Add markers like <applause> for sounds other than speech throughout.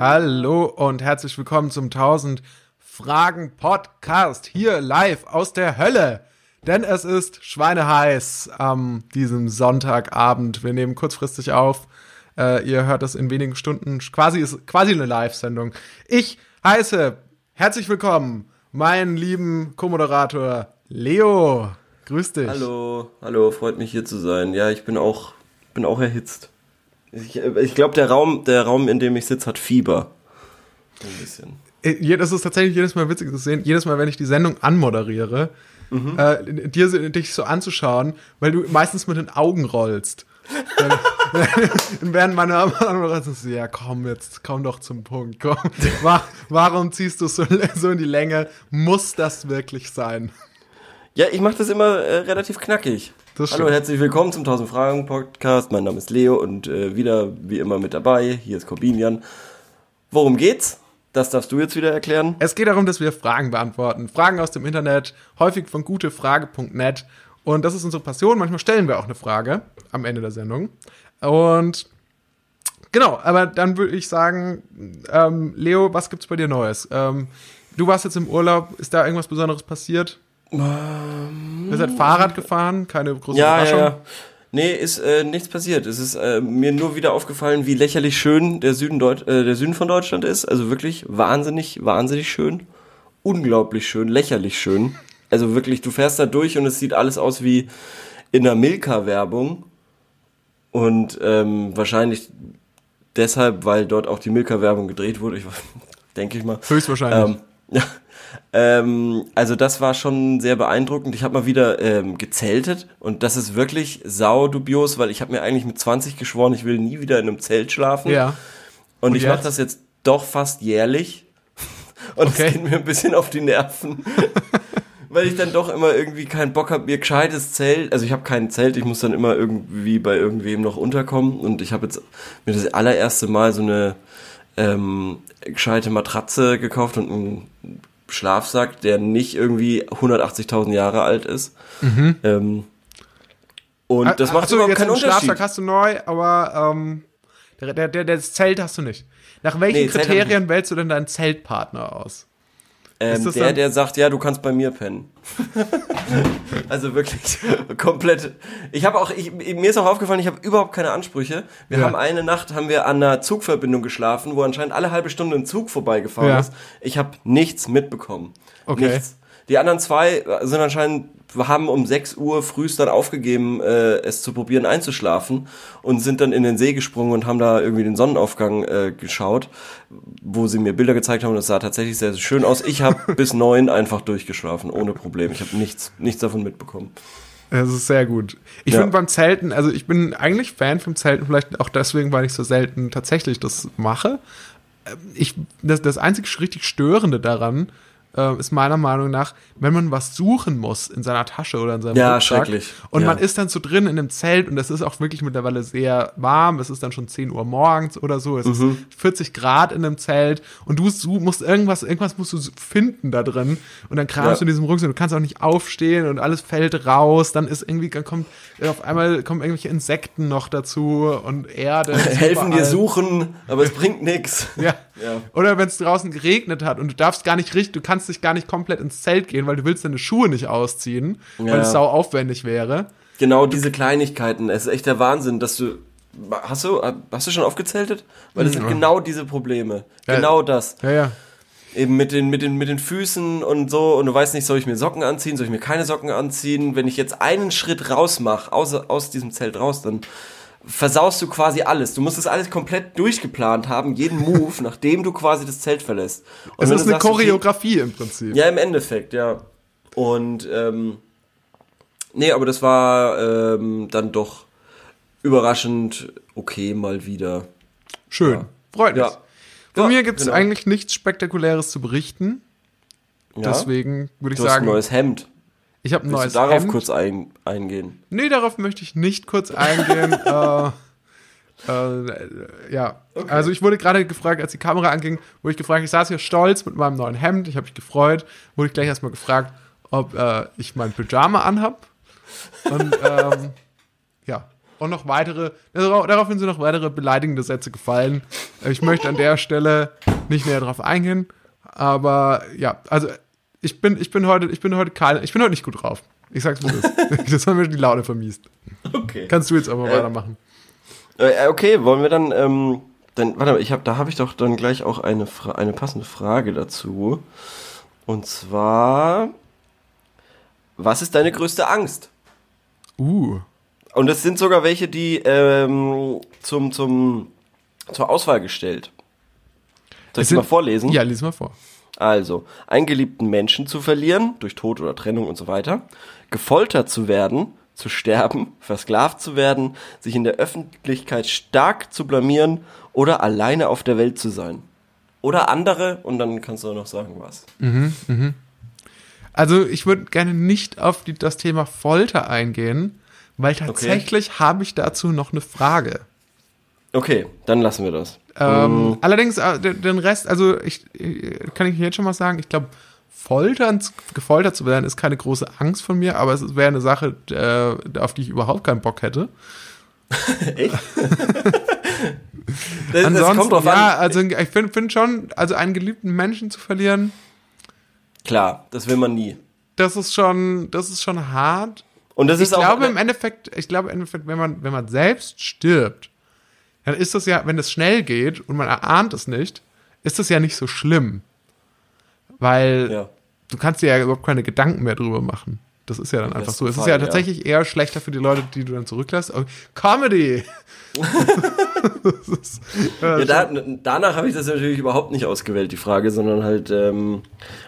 Hallo und herzlich willkommen zum 1000 Fragen Podcast hier live aus der Hölle. Denn es ist schweineheiß am diesem Sonntagabend. Wir nehmen kurzfristig auf. Äh, ihr hört das in wenigen Stunden. Quasi ist quasi eine Live-Sendung. Ich heiße herzlich willkommen meinen lieben Co-Moderator Leo. Grüß dich. Hallo, hallo, freut mich hier zu sein. Ja, ich bin auch, bin auch erhitzt. Ich, ich glaube, der Raum, der Raum, in dem ich sitze, hat Fieber. Ein bisschen. Äh, das ist tatsächlich jedes Mal witzig zu sehen. Jedes Mal, wenn ich die Sendung anmoderiere, mhm. äh, dir dich so anzuschauen, weil du meistens mit den Augen rollst. <laughs> während meine andere so, ja komm jetzt, komm doch zum Punkt, komm. <laughs> Warum ziehst du so, <laughs> so in die Länge? Muss das wirklich sein? Ja, ich mache das immer äh, relativ knackig. Hallo, herzlich willkommen zum 1000 Fragen Podcast. Mein Name ist Leo und äh, wieder wie immer mit dabei. Hier ist Corbinian. Worum geht's? Das darfst du jetzt wieder erklären. Es geht darum, dass wir Fragen beantworten. Fragen aus dem Internet, häufig von gutefrage.net. Und das ist unsere Passion. Manchmal stellen wir auch eine Frage am Ende der Sendung. Und genau, aber dann würde ich sagen, ähm, Leo, was gibt's bei dir Neues? Ähm, du warst jetzt im Urlaub. Ist da irgendwas Besonderes passiert? Ähm, Ihr seid Fahrrad gefahren? Keine große ja, Überraschung? Ja, ja. Nee, ist äh, nichts passiert. Es ist äh, mir nur wieder aufgefallen, wie lächerlich schön der Süden, Deut äh, der Süden von Deutschland ist. Also wirklich wahnsinnig, wahnsinnig schön. Unglaublich schön, lächerlich schön. Also wirklich, du fährst da durch und es sieht alles aus wie in einer Milka-Werbung. Und ähm, wahrscheinlich deshalb, weil dort auch die Milka-Werbung gedreht wurde. Ich <laughs> denke ich mal. Höchstwahrscheinlich. Ähm, ja. Ähm, also das war schon sehr beeindruckend. Ich habe mal wieder ähm, gezeltet und das ist wirklich saudubios, weil ich habe mir eigentlich mit 20 geschworen, ich will nie wieder in einem Zelt schlafen. Ja. Und, und ich mache das jetzt doch fast jährlich. <laughs> Und es okay. geht mir ein bisschen auf die Nerven. <laughs> weil ich dann doch immer irgendwie keinen Bock habe, mir gescheites Zelt, also ich habe kein Zelt, ich muss dann immer irgendwie bei irgendwem noch unterkommen und ich habe jetzt mir das allererste Mal so eine ähm, gescheite Matratze gekauft und einen Schlafsack, der nicht irgendwie 180.000 Jahre alt ist. Mhm. Ähm, und das macht Achso, überhaupt keinen Unterschied. Schlafsack hast du neu, aber ähm, der, der, der, das Zelt hast du nicht. Nach welchen nee, Kriterien wählst du denn deinen Zeltpartner aus? Ähm, der, der sagt, ja, du kannst bei mir pennen. <laughs> also wirklich <laughs> komplett. Ich habe auch, ich, mir ist auch aufgefallen, ich habe überhaupt keine Ansprüche. Wir ja. haben eine Nacht, haben wir an einer Zugverbindung geschlafen, wo anscheinend alle halbe Stunde ein Zug vorbeigefahren ja. ist. Ich habe nichts mitbekommen. Okay. Nichts. Die anderen zwei sind anscheinend, haben um 6 Uhr frühst dann aufgegeben, äh, es zu probieren einzuschlafen und sind dann in den See gesprungen und haben da irgendwie den Sonnenaufgang äh, geschaut, wo sie mir Bilder gezeigt haben und es sah tatsächlich sehr, sehr schön aus. Ich habe <laughs> bis neun einfach durchgeschlafen, ohne Problem. Ich habe nichts, nichts davon mitbekommen. Das ist sehr gut. Ich ja. finde beim Zelten, also ich bin eigentlich Fan vom Zelten, vielleicht auch deswegen, weil ich so selten tatsächlich das mache. Ähm, ich, das, das einzig richtig Störende daran äh, ist meiner Meinung nach, wenn man was suchen muss in seiner Tasche oder in seinem ja, Rucksack schrecklich. und ja. man ist dann so drin in einem Zelt und es ist auch wirklich mittlerweile sehr warm, es ist dann schon 10 Uhr morgens oder so, es mhm. ist 40 Grad in einem Zelt und du, du musst irgendwas, irgendwas musst du finden da drin und dann kramst ja. du in diesem Rucksack, du kannst auch nicht aufstehen und alles fällt raus, dann ist irgendwie, dann kommt auf einmal kommen irgendwelche Insekten noch dazu und Erde. <laughs> Helfen dir suchen, aber es bringt nichts. Ja. <laughs> ja. Oder wenn es draußen geregnet hat und du darfst gar nicht richtig, du kannst dich gar nicht komplett ins Zelt gehen, weil du willst deine Schuhe nicht ausziehen, ja. weil es sau aufwendig wäre. Genau diese Kleinigkeiten. Es ist echt der Wahnsinn, dass du Hast du, hast du schon aufgezeltet? Weil das sind genau diese Probleme. Ja. Genau das. Ja, ja. Eben mit den, mit, den, mit den Füßen und so. Und du weißt nicht, soll ich mir Socken anziehen, soll ich mir keine Socken anziehen? Wenn ich jetzt einen Schritt raus mache, aus, aus diesem Zelt raus, dann versaust du quasi alles. Du musst das alles komplett durchgeplant haben, jeden Move, <laughs> nachdem du quasi das Zelt verlässt. Und es ist eine sagst, Choreografie okay, im Prinzip. Ja, im Endeffekt, ja. Und ähm, nee, aber das war ähm, dann doch überraschend okay mal wieder. Schön, ja. freut mich. Ja. Von ja, mir gibt es genau. eigentlich nichts Spektakuläres zu berichten. Deswegen würde ich du sagen. Hast ein neues Hemd. Ich habe ein neues du darauf Hemd. kurz ein, eingehen? Nee, darauf möchte ich nicht kurz eingehen. <laughs> äh, äh, ja, okay. also ich wurde gerade gefragt, als die Kamera anging, wurde ich gefragt, ich saß hier stolz mit meinem neuen Hemd, ich habe mich gefreut, wurde ich gleich erstmal gefragt, ob äh, ich mein Pyjama anhab. Und <laughs> ähm, ja, auch noch weitere, daraufhin sind noch weitere beleidigende Sätze gefallen. Ich möchte an der Stelle nicht näher drauf eingehen. Aber ja, also ich bin, ich bin heute, ich bin heute keine, ich bin heute nicht gut drauf. Ich sag's mal das. das haben mir die Laune vermiest. Okay. Kannst du jetzt aber äh, weitermachen. Äh, okay, wollen wir dann, ähm, dann, warte mal, ich hab, da habe ich doch dann gleich auch eine, eine passende Frage dazu. Und zwar, was ist deine größte Angst? Uh. Und es sind sogar welche, die ähm, zum, zum, zur Auswahl gestellt. Soll ich es mal vorlesen? Ja, lies mal vor. Also, einen geliebten Menschen zu verlieren, durch Tod oder Trennung und so weiter, gefoltert zu werden, zu sterben, <laughs> versklavt zu werden, sich in der Öffentlichkeit stark zu blamieren oder alleine auf der Welt zu sein. Oder andere, und dann kannst du noch sagen, was. Mhm, mhm. Also, ich würde gerne nicht auf die, das Thema Folter eingehen, weil tatsächlich okay. habe ich dazu noch eine Frage. Okay, dann lassen wir das. Ähm, mm. Allerdings, äh, den Rest, also ich, äh, kann ich jetzt schon mal sagen, ich glaube, Foltern, gefoltert zu werden, ist keine große Angst von mir, aber es wäre eine Sache, äh, auf die ich überhaupt keinen Bock hätte. <laughs> Echt? das, Ansonsten, das ja, also ich finde find schon, also einen geliebten Menschen zu verlieren. Klar, das will man nie. Das ist schon, das ist schon hart. Und das ist ich auch. Glaube im Endeffekt, ich glaube im Endeffekt, wenn man, wenn man selbst stirbt, dann ist das ja, wenn es schnell geht und man erahnt es nicht, ist das ja nicht so schlimm. Weil ja. du kannst dir ja überhaupt keine Gedanken mehr drüber machen. Das ist ja dann einfach so. Es ist ja tatsächlich eher schlechter für die Leute, die du dann zurücklässt. Oh, Comedy! <laughs> ist, ja, da, danach habe ich das natürlich überhaupt nicht ausgewählt, die Frage, sondern halt ähm,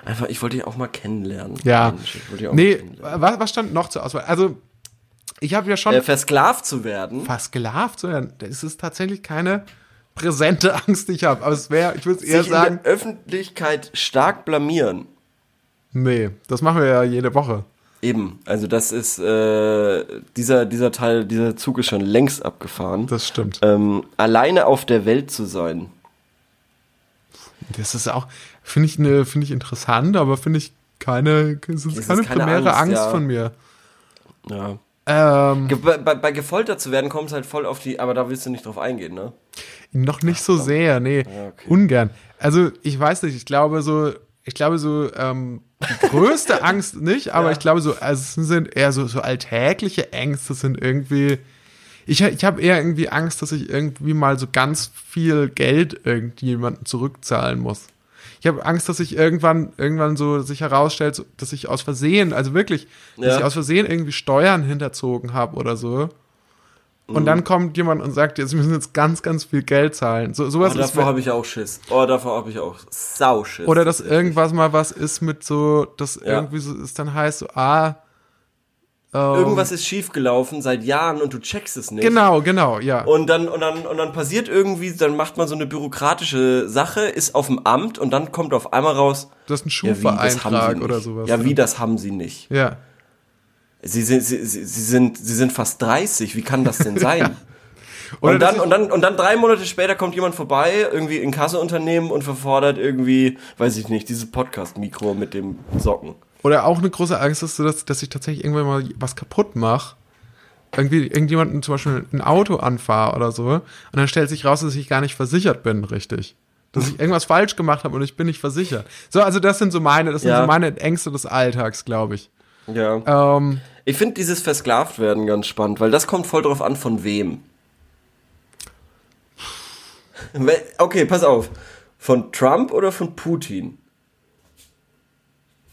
einfach, ich wollte dich auch mal kennenlernen. Ja. Mensch, nee. Was, was stand noch zur Auswahl? Also, ich habe ja schon. Äh, versklavt zu werden. Versklavt zu werden. Das ist tatsächlich keine präsente <laughs> Angst, die ich habe. Aber es wäre, ich würde eher sagen. In der Öffentlichkeit stark blamieren. Nee, das machen wir ja jede Woche. Eben, also das ist äh, dieser dieser Teil, dieser Zug ist schon längst abgefahren. Das stimmt. Ähm, alleine auf der Welt zu sein. Das ist auch, finde ich, ne, finde ich interessant, aber finde ich keine, das ist keine, keine primäre Angst, Angst ja. von mir. Ja. Ähm, bei, bei, bei, gefoltert zu werden kommt es halt voll auf die, aber da willst du nicht drauf eingehen, ne? Noch nicht Ach, so sehr, nee, ja, okay. ungern. Also ich weiß nicht, ich glaube so, ich glaube so, ähm, die größte <laughs> Angst nicht, aber ja. ich glaube so, also es sind eher so, so alltägliche Ängste sind irgendwie, ich, ich habe eher irgendwie Angst, dass ich irgendwie mal so ganz viel Geld irgendjemanden zurückzahlen muss ich habe Angst, dass sich irgendwann, irgendwann so sich herausstellt, dass ich aus Versehen, also wirklich, dass ja. ich aus Versehen irgendwie Steuern hinterzogen habe oder so. Und mhm. dann kommt jemand und sagt, jetzt müssen jetzt ganz, ganz viel Geld zahlen. So, sowas oh, davor habe ich auch Schiss. Oh, davor habe ich auch Sauschiss. Oder dass irgendwas mal was ist mit so, dass ja. irgendwie so es dann heißt, so, ah, ähm, Irgendwas ist schiefgelaufen seit Jahren und du checkst es nicht. Genau, genau, ja. Und dann, und dann, und dann passiert irgendwie, dann macht man so eine bürokratische Sache, ist auf dem Amt und dann kommt auf einmal raus. Das ist ein Schufa-Eintrag ja, oder sowas. Ja, wie, das haben sie nicht. Ja. Sie sind, sie, sie, sie sind, sie sind fast 30. Wie kann das denn <laughs> sein? und dann, und dann, und dann drei Monate später kommt jemand vorbei, irgendwie in Kasseunternehmen und verfordert irgendwie, weiß ich nicht, dieses Podcast-Mikro mit dem Socken. Oder auch eine große Angst ist, dass, dass ich tatsächlich irgendwann mal was kaputt mache. Irgendwie irgendjemanden zum Beispiel ein Auto anfahre oder so. Und dann stellt sich raus, dass ich gar nicht versichert bin, richtig. Dass ich irgendwas falsch gemacht habe und ich bin nicht versichert. So, also das sind so meine, das sind so meine Ängste des Alltags, glaube ich. Ja. Ähm, ich finde dieses versklavt werden ganz spannend, weil das kommt voll drauf an, von wem. <sighs> Okay, pass auf. Von Trump oder von Putin?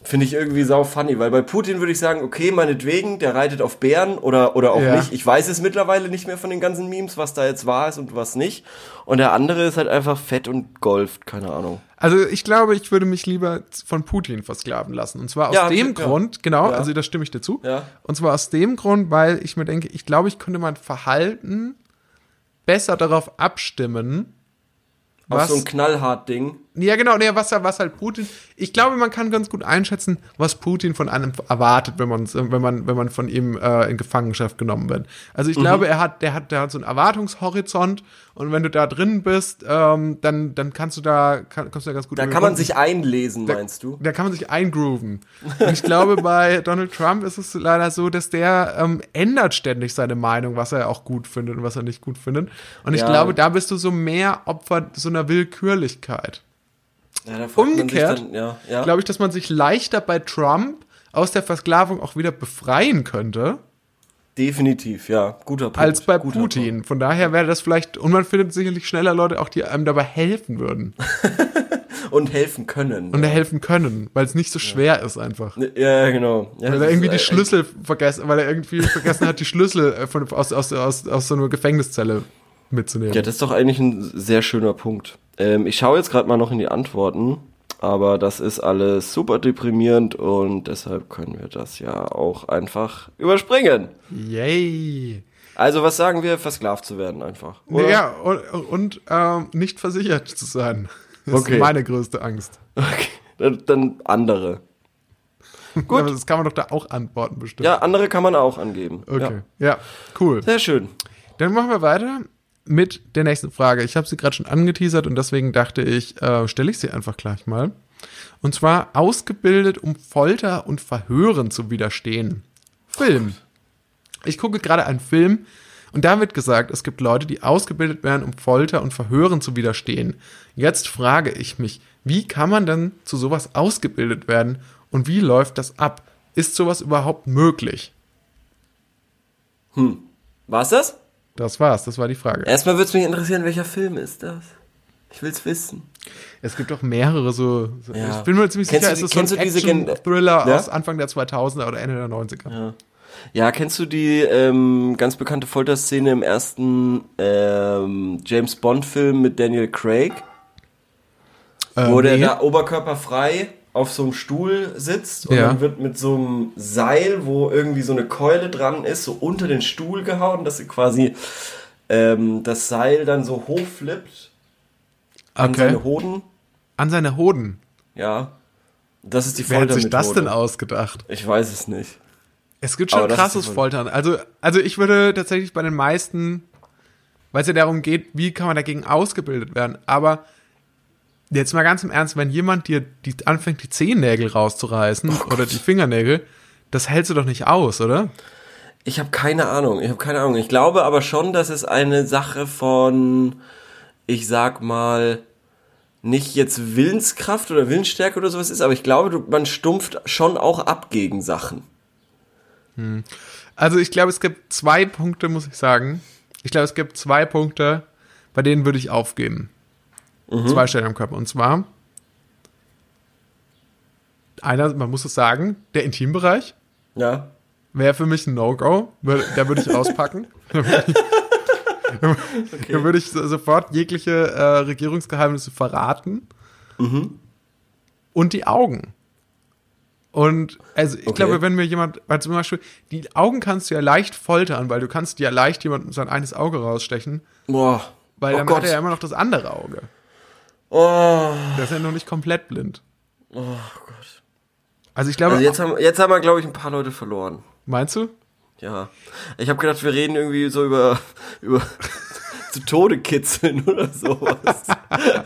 Finde ich irgendwie sau funny, weil bei Putin würde ich sagen, okay, meinetwegen, der reitet auf Bären oder, oder auch ja. nicht. Ich weiß es mittlerweile nicht mehr von den ganzen Memes, was da jetzt wahr ist und was nicht. Und der andere ist halt einfach fett und golft, keine Ahnung. Also ich glaube, ich würde mich lieber von Putin versklaven lassen. Und zwar aus ja, dem ja. Grund, genau, also da stimme ich dir zu. Und zwar aus dem Grund, weil ich mir denke, ich glaube, ich könnte mein Verhalten besser darauf abstimmen. Auf was, so ein knallhart Ding ja, genau, nee, was, was halt Putin. Ich glaube, man kann ganz gut einschätzen, was Putin von einem erwartet, wenn man, wenn man, wenn man von ihm äh, in Gefangenschaft genommen wird. Also ich mhm. glaube, er hat, der hat, der hat so einen Erwartungshorizont und wenn du da drin bist, ähm, dann, dann kannst du da, kann, kommst du da ganz gut. Da kann man sich einlesen, da, meinst du? Da kann man sich eingrooven. <laughs> Und ich glaube, bei Donald Trump ist es leider so, dass der ähm, ändert ständig seine Meinung, was er auch gut findet und was er nicht gut findet. Und ich ja. glaube, da bist du so mehr Opfer so einer Willkürlichkeit. Ja, Umgekehrt ja, ja. glaube ich, dass man sich leichter bei Trump aus der Versklavung auch wieder befreien könnte. Definitiv, ja, guter Punkt. Als bei guter Putin. Punkt. Von daher wäre das vielleicht, und man findet sicherlich schneller Leute auch, die einem dabei helfen würden. <laughs> und helfen können. Und ja. helfen können, weil es nicht so schwer ist einfach. Ja, genau. Ja, weil er irgendwie die Schlüssel vergessen, weil er irgendwie <laughs> vergessen hat, die Schlüssel äh, von, aus, aus, aus, aus so einer Gefängniszelle mitzunehmen. Ja, das ist doch eigentlich ein sehr schöner Punkt. Ähm, ich schaue jetzt gerade mal noch in die Antworten, aber das ist alles super deprimierend und deshalb können wir das ja auch einfach überspringen. Yay! Also was sagen wir, versklavt zu werden einfach? Oder? Ja, und, und ähm, nicht versichert zu sein. Das okay. ist meine größte Angst. Okay, dann, dann andere. <laughs> Gut. Das kann man doch da auch antworten bestimmt. Ja, andere kann man auch angeben. Okay, ja, ja cool. Sehr schön. Dann machen wir weiter mit der nächsten Frage. Ich habe sie gerade schon angeteasert und deswegen dachte ich, äh, stelle ich sie einfach gleich mal. Und zwar ausgebildet, um Folter und Verhören zu widerstehen. Film. Ich gucke gerade einen Film und da wird gesagt, es gibt Leute, die ausgebildet werden, um Folter und Verhören zu widerstehen. Jetzt frage ich mich, wie kann man denn zu sowas ausgebildet werden und wie läuft das ab? Ist sowas überhaupt möglich? Hm. War's das? Das war's, das war die Frage. Erstmal würde es mich interessieren, welcher Film ist das? Ich will's wissen. Es gibt doch mehrere so. so ja. Ich bin mir ziemlich kennst sicher, du, es ist so ein Action-Thriller ja? aus Anfang der 2000er oder Ende der 90er. Ja. Ja, kennst du die ähm, ganz bekannte Folterszene im ersten ähm, James Bond-Film mit Daniel Craig? Ähm, wo der nee. da oberkörperfrei auf so einem Stuhl sitzt und ja. dann wird mit so einem Seil, wo irgendwie so eine Keule dran ist, so unter den Stuhl gehauen, dass sie quasi ähm, das Seil dann so hochflippt an okay. seine Hoden. An seine Hoden? Ja. Das ist die Wer hat sich das denn ausgedacht? Ich weiß es nicht. Es gibt schon krasses Foltern. Also, also ich würde tatsächlich bei den meisten, weil es ja darum geht, wie kann man dagegen ausgebildet werden. Aber jetzt mal ganz im Ernst, wenn jemand dir die, anfängt, die Zehennägel rauszureißen oh oder die Fingernägel, das hältst du doch nicht aus, oder? Ich habe keine Ahnung. Ich habe keine Ahnung. Ich glaube aber schon, dass es eine Sache von, ich sag mal, nicht jetzt Willenskraft oder Willensstärke oder sowas ist, aber ich glaube, man stumpft schon auch ab gegen Sachen. Hm. Also ich glaube, es gibt zwei Punkte, muss ich sagen. Ich glaube, es gibt zwei Punkte, bei denen würde ich aufgeben. Mhm. Zwei Stellen am Körper. Und zwar einer, man muss es sagen, der Intimbereich. Ja. Wäre für mich ein No-Go. Da würde ich <laughs> auspacken. <laughs> da okay. würde ich sofort jegliche äh, Regierungsgeheimnisse verraten. Mhm. Und die Augen. Und also ich okay. glaube, wenn mir jemand, weil zum Beispiel, die Augen kannst du ja leicht foltern, weil du kannst ja leicht jemandem sein eines Auge rausstechen. Boah. Weil oh dann Gott. hat er ja immer noch das andere Auge. Oh. Der ist ja noch nicht komplett blind. Oh Gott. Also ich glaube. Also jetzt haben, jetzt haben wir, glaube ich, ein paar Leute verloren. Meinst du? Ja. Ich habe gedacht, wir reden irgendwie so über, über <laughs> zu Tode kitzeln oder sowas.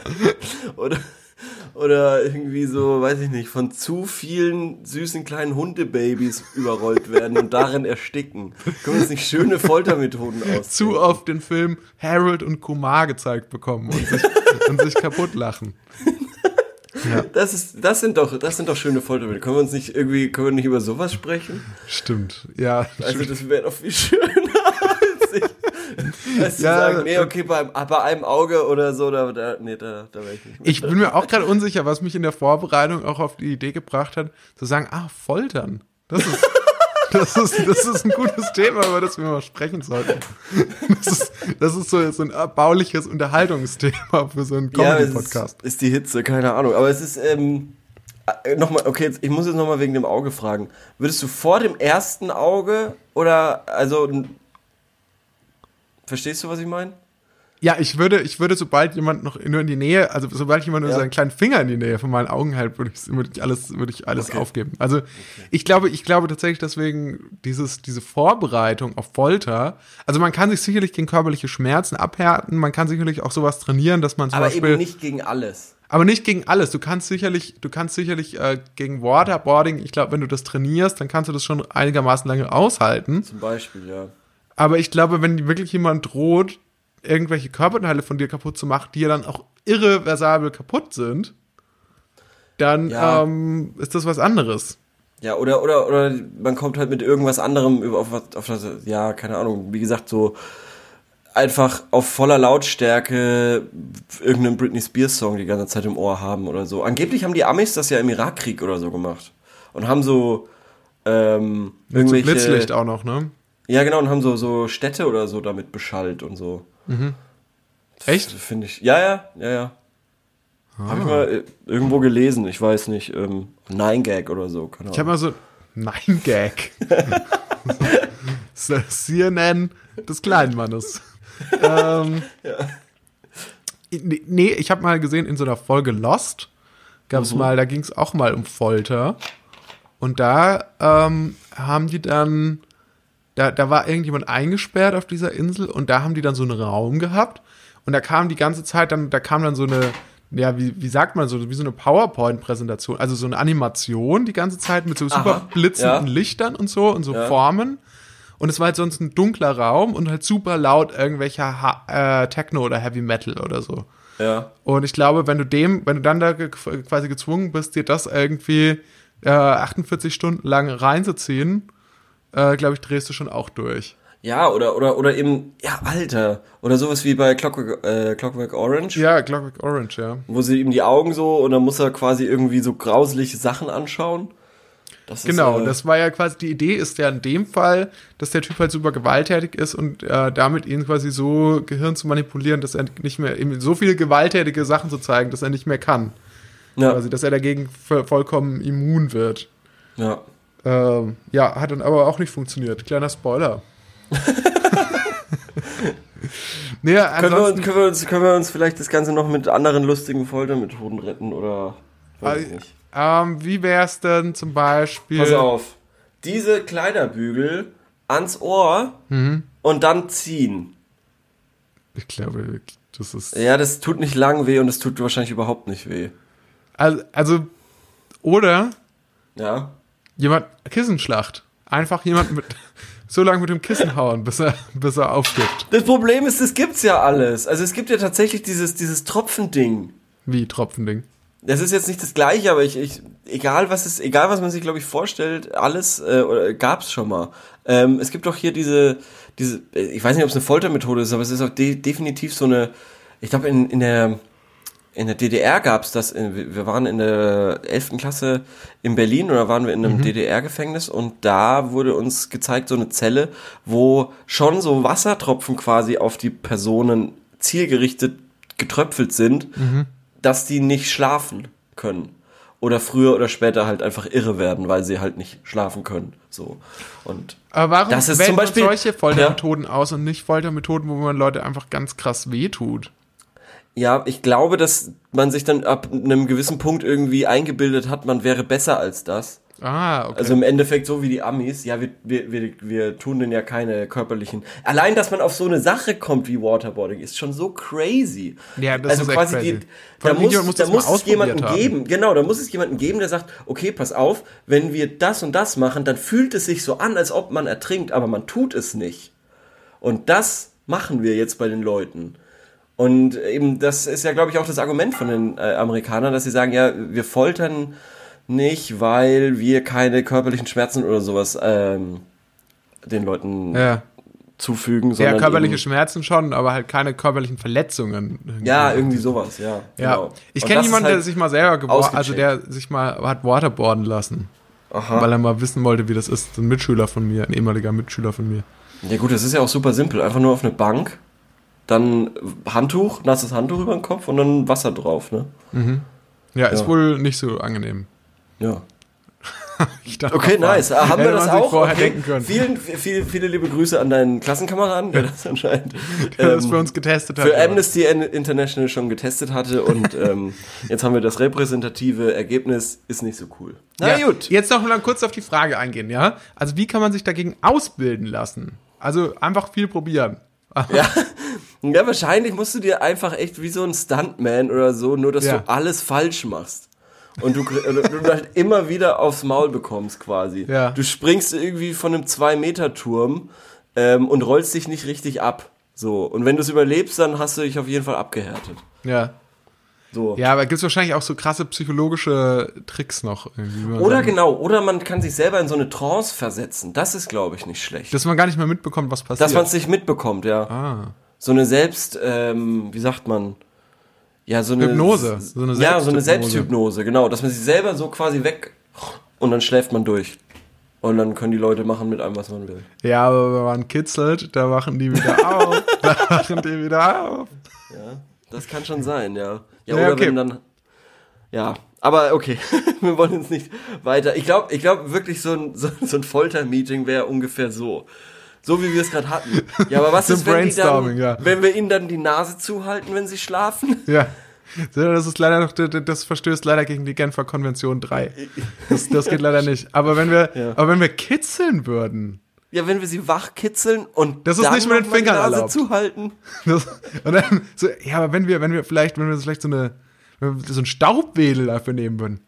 <laughs> oder oder irgendwie so, weiß ich nicht, von zu vielen süßen kleinen Hundebabys überrollt werden und darin ersticken. Können wir uns nicht schöne Foltermethoden aus? Zu oft den Film Harold und Kumar gezeigt bekommen und sich, und sich kaputt lachen. <laughs> Ja. Das, ist, das, sind doch, das sind doch schöne Foltermethoden. Können wir uns nicht irgendwie, können wir nicht über sowas sprechen? Stimmt, ja. Also, das wäre doch viel schöner. Weißt ja, sagen, nee, okay, bei, bei einem Auge oder so, da, da, nee, da, da wäre ich nicht. Mehr. Ich bin mir auch gerade unsicher, was mich in der Vorbereitung auch auf die Idee gebracht hat, zu sagen, ah, Foltern. Das ist, das ist, das ist ein gutes Thema, über das wir mal sprechen sollten. Das ist, das ist so, so ein bauliches Unterhaltungsthema für so einen Comedy-Podcast. Ja, ist, ist die Hitze, keine Ahnung. Aber es ist, ähm, äh, nochmal, okay, jetzt, ich muss jetzt nochmal wegen dem Auge fragen. Würdest du vor dem ersten Auge oder, also Verstehst du, was ich meine? Ja, ich würde, ich würde, sobald jemand noch nur in die Nähe, also sobald jemand nur ja. seinen kleinen Finger in die Nähe von meinen Augen hält, würde ich, würde ich alles, würde ich alles okay. aufgeben. Also okay. ich glaube, ich glaube tatsächlich deswegen dieses, diese Vorbereitung auf Folter. Also man kann sich sicherlich gegen körperliche Schmerzen abhärten, man kann sicherlich auch sowas trainieren, dass man zum Aber Beispiel eben nicht gegen alles. Aber nicht gegen alles. Du kannst sicherlich, du kannst sicherlich äh, gegen Waterboarding, ich glaube, wenn du das trainierst, dann kannst du das schon einigermaßen lange aushalten. Zum Beispiel, ja. Aber ich glaube, wenn wirklich jemand droht, irgendwelche Körperteile von dir kaputt zu machen, die ja dann auch irreversibel kaputt sind, dann ja. ähm, ist das was anderes. Ja, oder, oder, oder man kommt halt mit irgendwas anderem auf, auf das, ja, keine Ahnung, wie gesagt, so einfach auf voller Lautstärke irgendeinen Britney Spears Song die ganze Zeit im Ohr haben oder so. Angeblich haben die Amis das ja im Irakkrieg oder so gemacht und haben so ähm, irgendwelche so Blitzlicht auch noch, ne? Ja, genau, und haben so so Städte oder so damit beschallt und so. Mhm. Echt? Finde ich. Ja, ja, ja, ja. Ah. Habe ich mal äh, irgendwo gelesen, ich weiß nicht, ähm, Nine Gag oder so. Keine ich habe mal so Nine Gag. <laughs> CNN des kleinen Mannes. <laughs> ähm, ja. Nee, ich habe mal gesehen in so einer Folge Lost gab es mhm. mal, da ging es auch mal um Folter. Und da ähm, haben die dann da, da war irgendjemand eingesperrt auf dieser Insel und da haben die dann so einen Raum gehabt und da kam die ganze Zeit dann, da kam dann so eine, ja, wie, wie sagt man so, wie so eine PowerPoint-Präsentation, also so eine Animation die ganze Zeit mit so super Aha, blitzenden ja. Lichtern und so und so ja. Formen. Und es war halt sonst ein dunkler Raum und halt super laut irgendwelcher ha äh, Techno oder Heavy Metal oder so. Ja. Und ich glaube, wenn du dem, wenn du dann da ge quasi gezwungen bist, dir das irgendwie äh, 48 Stunden lang reinzuziehen, äh, glaube ich, drehst du schon auch durch. Ja, oder, oder, oder eben, ja, Alter. Oder sowas wie bei Clockwork, äh, Clockwork Orange. Ja, Clockwork Orange, ja. Wo sie ihm die Augen so und dann muss er quasi irgendwie so grauselige Sachen anschauen. Das genau, ist, äh, das war ja quasi, die Idee ist ja in dem Fall, dass der Typ halt super gewalttätig ist und äh, damit ihn quasi so Gehirn zu manipulieren, dass er nicht mehr, ihm so viele gewalttätige Sachen zu zeigen, dass er nicht mehr kann. Ja. Quasi, dass er dagegen vollkommen immun wird. Ja. Ähm, ja, hat dann aber auch nicht funktioniert. Kleiner Spoiler. <laughs> nee, können, wir uns, können, wir uns, können wir uns vielleicht das Ganze noch mit anderen lustigen Foltermethoden retten oder weiß ich nicht. Ähm, wie wäre es denn zum Beispiel? Pass auf. Diese Kleiderbügel ans Ohr mhm. und dann ziehen. Ich glaube, das ist. Ja, das tut nicht lang weh und es tut wahrscheinlich überhaupt nicht weh. Also, also oder? Ja jemand, Kissenschlacht. Einfach jemand mit, so lange mit dem Kissen hauen, bis er, bis er aufgibt. Das Problem ist, es gibt's ja alles. Also es gibt ja tatsächlich dieses, dieses Tropfending. Wie Tropfending? Das ist jetzt nicht das gleiche, aber ich, ich egal was es, egal was man sich, glaube ich, vorstellt, alles äh, gab's schon mal. Ähm, es gibt doch hier diese, diese, ich weiß nicht, ob es eine Foltermethode ist, aber es ist auch de definitiv so eine, ich glaube, in, in der in der DDR gab's das, in, wir waren in der 11. Klasse in Berlin oder waren wir in einem mhm. DDR-Gefängnis und da wurde uns gezeigt so eine Zelle, wo schon so Wassertropfen quasi auf die Personen zielgerichtet getröpfelt sind, mhm. dass die nicht schlafen können. Oder früher oder später halt einfach irre werden, weil sie halt nicht schlafen können. So. Und Aber warum das ist zum Beispiel solche Foltermethoden ja? aus und nicht Foltermethoden, wo man Leute einfach ganz krass wehtut? Ja, ich glaube, dass man sich dann ab einem gewissen Punkt irgendwie eingebildet hat, man wäre besser als das. Ah, okay. Also im Endeffekt so wie die Amis, ja, wir, wir, wir, wir tun denn ja keine körperlichen. Allein, dass man auf so eine Sache kommt wie Waterboarding, ist schon so crazy. Ja, das also ist quasi crazy. Die, da muss, muss, da muss es jemanden haben. geben, genau, da muss es jemanden geben, der sagt, okay, pass auf, wenn wir das und das machen, dann fühlt es sich so an, als ob man ertrinkt, aber man tut es nicht. Und das machen wir jetzt bei den Leuten. Und eben, das ist ja, glaube ich, auch das Argument von den äh, Amerikanern, dass sie sagen, ja, wir foltern nicht, weil wir keine körperlichen Schmerzen oder sowas ähm, den Leuten ja. zufügen. Sondern ja, körperliche Schmerzen schon, aber halt keine körperlichen Verletzungen. Irgendwie. Ja, irgendwie sowas, ja. ja. Genau. Ich kenne jemanden, halt der sich mal selber geboren, also der sich mal hat waterboarden lassen. Aha. Weil er mal wissen wollte, wie das ist. Ein Mitschüler von mir, ein ehemaliger Mitschüler von mir. Ja gut, das ist ja auch super simpel. Einfach nur auf eine Bank dann Handtuch, nasses Handtuch über den Kopf und dann Wasser drauf, ne? Mhm. Ja, ist ja. wohl nicht so angenehm. Ja. <laughs> okay, <laughs> nice. Haben wir das auch? Vorher okay. denken können. Vielen, viele, viele liebe Grüße an deinen Klassenkameraden, der das anscheinend <laughs> der ähm, das für uns getestet hat. Für Amnesty International schon getestet hatte und ähm, jetzt haben wir das repräsentative Ergebnis, ist nicht so cool. Na ja, gut. Jetzt noch mal kurz auf die Frage eingehen, ja? Also wie kann man sich dagegen ausbilden lassen? Also einfach viel probieren. Ja. ja, wahrscheinlich musst du dir einfach echt wie so ein Stuntman oder so, nur dass ja. du alles falsch machst und du, du halt immer wieder aufs Maul bekommst quasi. Ja. Du springst irgendwie von einem 2-Meter-Turm ähm, und rollst dich nicht richtig ab. So. Und wenn du es überlebst, dann hast du dich auf jeden Fall abgehärtet. Ja. So. Ja, aber gibt es wahrscheinlich auch so krasse psychologische Tricks noch. Oder sagen. genau, oder man kann sich selber in so eine Trance versetzen. Das ist, glaube ich, nicht schlecht. Dass man gar nicht mehr mitbekommt, was passiert. Dass man es nicht mitbekommt, ja. Ah. So eine Selbst, ähm, wie sagt man, ja, so eine Hypnose. So eine ja, so eine Selbsthypnose, genau. Dass man sich selber so quasi weg und dann schläft man durch. Und dann können die Leute machen mit einem, was man will. Ja, aber wenn man kitzelt, da wachen die wieder <laughs> auf. da wachen die wieder auf. Ja, das kann schon sein, ja. Ja, ja oder okay. wenn dann. Ja, aber okay, <laughs> wir wollen uns nicht weiter. Ich glaube ich glaub wirklich, so ein, so, so ein Folter-Meeting wäre ungefähr so. So wie wir es gerade hatten. Ja, aber was <laughs> ist, wenn, dann, ja. wenn wir ihnen dann die Nase zuhalten, wenn sie schlafen? <laughs> Ja. Das ist leider noch, das verstößt leider gegen die Genfer Konvention 3. Das, das geht leider nicht. Aber wenn wir, ja. aber wenn wir kitzeln würden. Ja, wenn wir sie wach kitzeln und das ist nicht mit den Fingern die Nase zuhalten. <laughs> Das, und dann so, ja, aber wenn wir, wenn wir vielleicht, wenn wir vielleicht so eine, so ein Staubwedel dafür nehmen würden.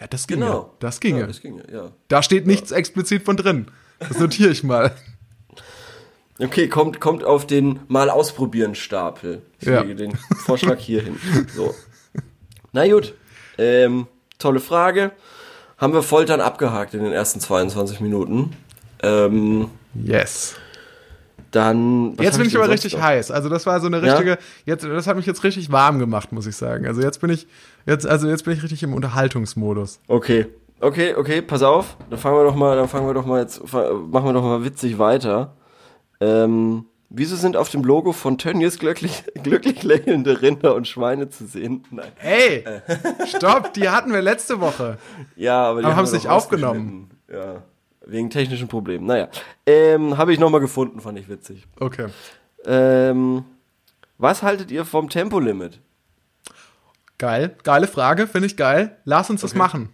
Ja, das ginge. Genau. Das ginge. Ja, das ginge ja. Da steht nichts explizit von drin. Das notiere ich mal. <laughs> Okay, kommt, kommt auf den mal ausprobieren Stapel. Ich ja. lege den Vorschlag hier hin. So. Na gut. Ähm, tolle Frage. Haben wir Foltern abgehakt in den ersten 22 Minuten. Ähm, yes. Dann. Jetzt bin ich aber richtig noch? heiß. Also das war so eine richtige. Ja? Jetzt, das hat mich jetzt richtig warm gemacht, muss ich sagen. Also jetzt bin ich jetzt, also jetzt bin ich richtig im Unterhaltungsmodus. Okay, okay, okay. Pass auf. Dann fangen wir doch mal, dann fangen wir doch mal jetzt, machen wir doch mal witzig weiter. Ähm, wieso sind auf dem Logo von Tönnies glücklich, <laughs> glücklich lächelnde Rinder und Schweine zu sehen? Nein. Hey, stopp, die hatten wir letzte Woche. <laughs> Ja, aber die aber haben es nicht aufgenommen. Ja, wegen technischen Problemen. Naja, ähm, habe ich nochmal gefunden, fand ich witzig. Okay. Ähm, was haltet ihr vom Tempolimit? Geil, geile Frage, finde ich geil. Lass uns okay. das machen.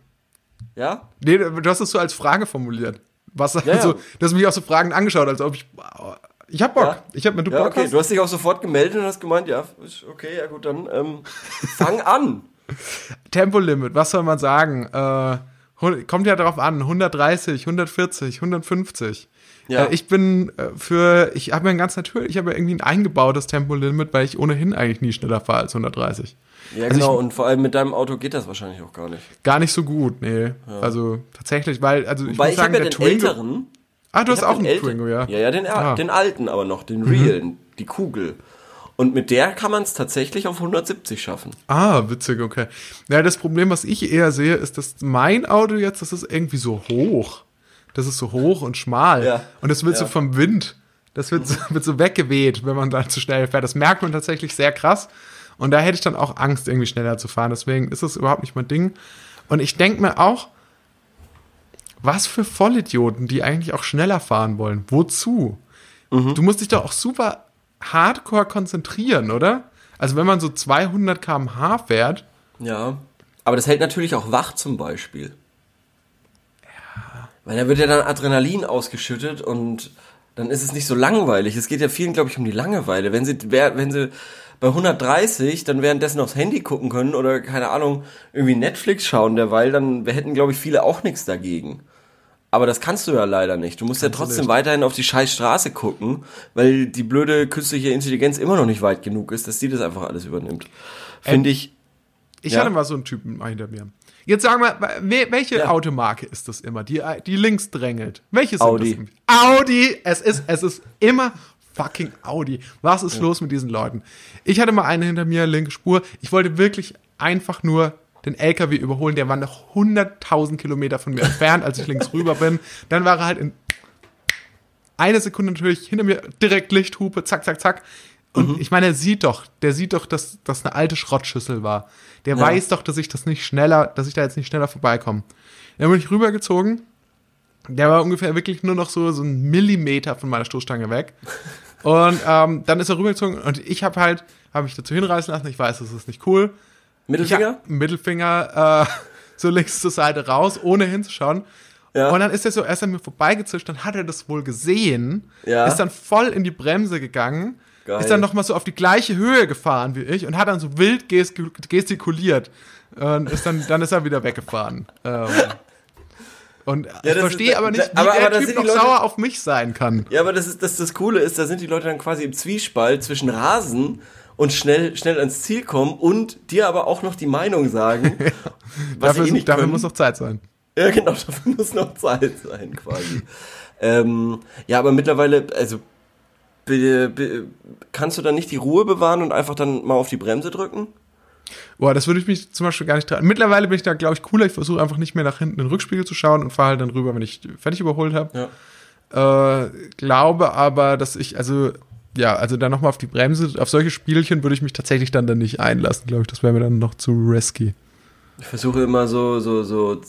Ja? Nee, du hast es so als Frage formuliert. Was ja, also, ja. dass mich auch so Fragend angeschaut, als ob ich. Ich hab Bock. Ja. Ich hab mit du ja, Bock okay. Hast. Du hast dich auch sofort gemeldet und hast gemeint, ja, okay, ja gut, dann ähm, fang an. <laughs> Tempolimit, was soll man sagen? Äh, kommt ja darauf an, 130, 140, 150. Ja. Äh, ich bin äh, für, ich habe ja ein ganz natürlich, ich habe ja irgendwie ein eingebautes Tempolimit, weil ich ohnehin eigentlich nie schneller fahre als 130. Ja, also genau, ich, und vor allem mit deinem Auto geht das wahrscheinlich auch gar nicht. Gar nicht so gut, nee. Ja. Also tatsächlich, weil, also ich Wobei muss ich sagen, ja der den Twingo, älteren. Ah, du hast auch einen Twingo, ja. Ja, ja, den, ah. den alten aber noch, den realen, mhm. die Kugel. Und mit der kann man es tatsächlich auf 170 schaffen. Ah, witzig, okay. Ja, das Problem, was ich eher sehe, ist, dass mein Auto jetzt, das ist irgendwie so hoch. Das ist so hoch und schmal. Ja. Und das wird ja. so vom Wind. Das wird, so, wird so weggeweht, wenn man dann zu schnell fährt. Das merkt man tatsächlich sehr krass. Und da hätte ich dann auch Angst, irgendwie schneller zu fahren. Deswegen ist es überhaupt nicht mein Ding. Und ich denke mir auch, was für Vollidioten, die eigentlich auch schneller fahren wollen. Wozu? Mhm. Du musst dich doch auch super hardcore konzentrieren, oder? Also wenn man so 200 km/h fährt. Ja, aber das hält natürlich auch wach zum Beispiel. Ja. Weil da wird ja dann Adrenalin ausgeschüttet und dann ist es nicht so langweilig. Es geht ja vielen, glaube ich, um die Langeweile. Wenn sie, wenn sie bei 130 dann währenddessen aufs Handy gucken können oder keine Ahnung, irgendwie Netflix schauen derweil, dann hätten, glaube ich, viele auch nichts dagegen. Aber das kannst du ja leider nicht. Du musst kannst ja trotzdem weiterhin auf die scheiß Straße gucken, weil die blöde künstliche Intelligenz immer noch nicht weit genug ist, dass die das einfach alles übernimmt. Finde ähm, ich. Ich ja. hatte mal so einen Typen hinter mir. Jetzt sagen wir, welche ja. Automarke ist das immer, die, die links drängelt? Welches Audi. Audi. Es ist, es ist immer fucking Audi. Was ist ja. los mit diesen Leuten? Ich hatte mal eine hinter mir, linke Spur. Ich wollte wirklich einfach nur den LKW überholen. Der war noch 100.000 Kilometer von mir entfernt, als ich links rüber bin. Dann war er halt in eine Sekunde natürlich hinter mir direkt Lichthupe, zack, zack, zack. Und mhm. ich meine, er sieht doch, der sieht doch, dass das eine alte Schrottschüssel war. Der ja. weiß doch, dass ich das nicht schneller, dass ich da jetzt nicht schneller vorbeikomme. Dann bin ich rübergezogen. Der war ungefähr wirklich nur noch so, so ein Millimeter von meiner Stoßstange weg. <laughs> Und ähm, dann ist er rübergezogen und ich habe halt, habe mich dazu hinreißen lassen. Ich weiß, das ist nicht cool. Mittelfinger? Hab, Mittelfinger äh, <laughs> so links zur Seite raus, ohne hinzuschauen. Ja. Und dann ist er so erst an mir vorbeigezischt, dann hat er das wohl gesehen, ja. ist dann voll in die Bremse gegangen, Geil. ist dann nochmal so auf die gleiche Höhe gefahren wie ich und hat dann so wild gestikuliert. Und ist dann, dann ist er wieder weggefahren. Ähm, und ja, ich verstehe aber nicht, wie aber, der aber Typ noch Leute, sauer auf mich sein kann. Ja, aber das ist das, das Coole ist, da sind die Leute dann quasi im Zwiespalt zwischen Rasen und schnell, schnell ans Ziel kommen und dir aber auch noch die Meinung sagen. <laughs> was dafür, eh nicht dafür muss noch Zeit sein. Ja, genau, <laughs> dafür muss noch Zeit sein, quasi. ähm, ja, aber mittlerweile, also be, be, kannst du dann nicht die Ruhe bewahren und einfach dann mal auf die Bremse drücken? Boah, das würde ich mich zum Beispiel gar nicht trauen. Mittlerweile bin ich da, glaube ich, cooler. Ich versuche einfach nicht mehr nach hinten in den Rückspiegel zu schauen und fahre halt dann rüber, wenn ich fertig überholt habe. Ja. Äh, glaube aber, dass ich, also, ja, also dann nochmal auf die Bremse, auf solche Spielchen würde ich mich tatsächlich dann, dann nicht einlassen, glaube ich. Das wäre mir dann noch zu risky. Ich versuche immer so, so, so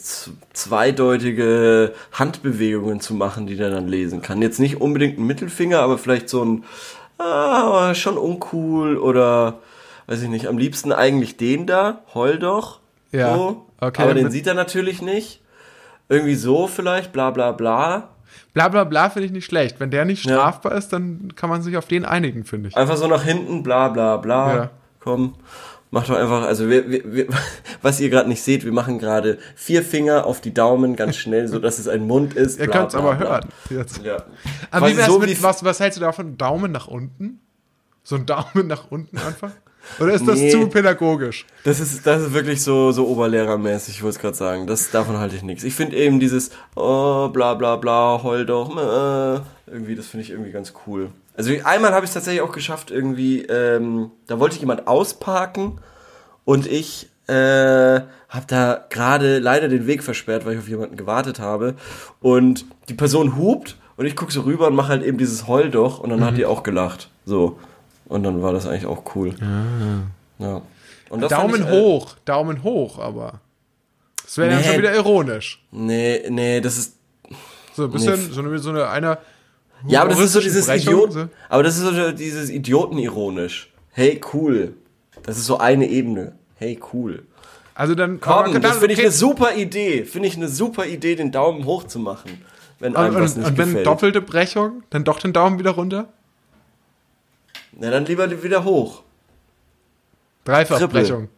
zweideutige Handbewegungen zu machen, die der dann lesen kann. Jetzt nicht unbedingt ein Mittelfinger, aber vielleicht so ein, ah, schon uncool oder, weiß ich nicht, am liebsten eigentlich den da, heul doch. Ja. So. Okay. Aber den sieht er natürlich nicht. Irgendwie so vielleicht, bla, bla, bla. Bla bla bla finde ich nicht schlecht. Wenn der nicht strafbar ja. ist, dann kann man sich auf den einigen, finde ich. Einfach so nach hinten, bla bla bla. Ja. Komm. Mach doch einfach, also wir, wir, wir, <laughs> was ihr gerade nicht seht, wir machen gerade vier Finger auf die Daumen ganz schnell, so dass es ein Mund ist. Ihr könnt es aber bla. hören. Jetzt. Ja. Aber wie wär's so mit, was, was hältst du davon? Daumen nach unten? So ein Daumen nach unten einfach? Oder ist das nee, zu pädagogisch? Das ist, das ist wirklich so, so oberlehrermäßig, ich wollte es gerade sagen. Das, davon halte ich nichts. Ich finde eben dieses, oh, bla bla bla, heul doch, äh, irgendwie, das finde ich irgendwie ganz cool. Also einmal habe ich es tatsächlich auch geschafft, irgendwie, ähm, da wollte ich jemand ausparken und ich äh, habe da gerade leider den Weg versperrt, weil ich auf jemanden gewartet habe. Und die Person hupt und ich gucke so rüber und mache halt eben dieses Heul doch und dann mhm. hat die auch gelacht. So. Und dann war das eigentlich auch cool. Ah. Ja. Daumen ich, äh, hoch, Daumen hoch, aber. Das wäre nee, dann schon wieder ironisch. Nee, nee, das ist. So ein bisschen, nee. so eine, so eine einer ja, aber das ist so dieses Idiot, so. aber das ist so dieses Idiotenironisch. Hey, cool. Das ist so eine Ebene. Hey, cool. Also dann komm, das finde ich eine super Idee. Finde ich eine super Idee, den Daumen hoch zu machen, wenn einem und, was nicht und wenn gefällt. doppelte Brechung, dann doch den Daumen wieder runter? Na, dann lieber wieder hoch. Dreifach Triple. Brechung.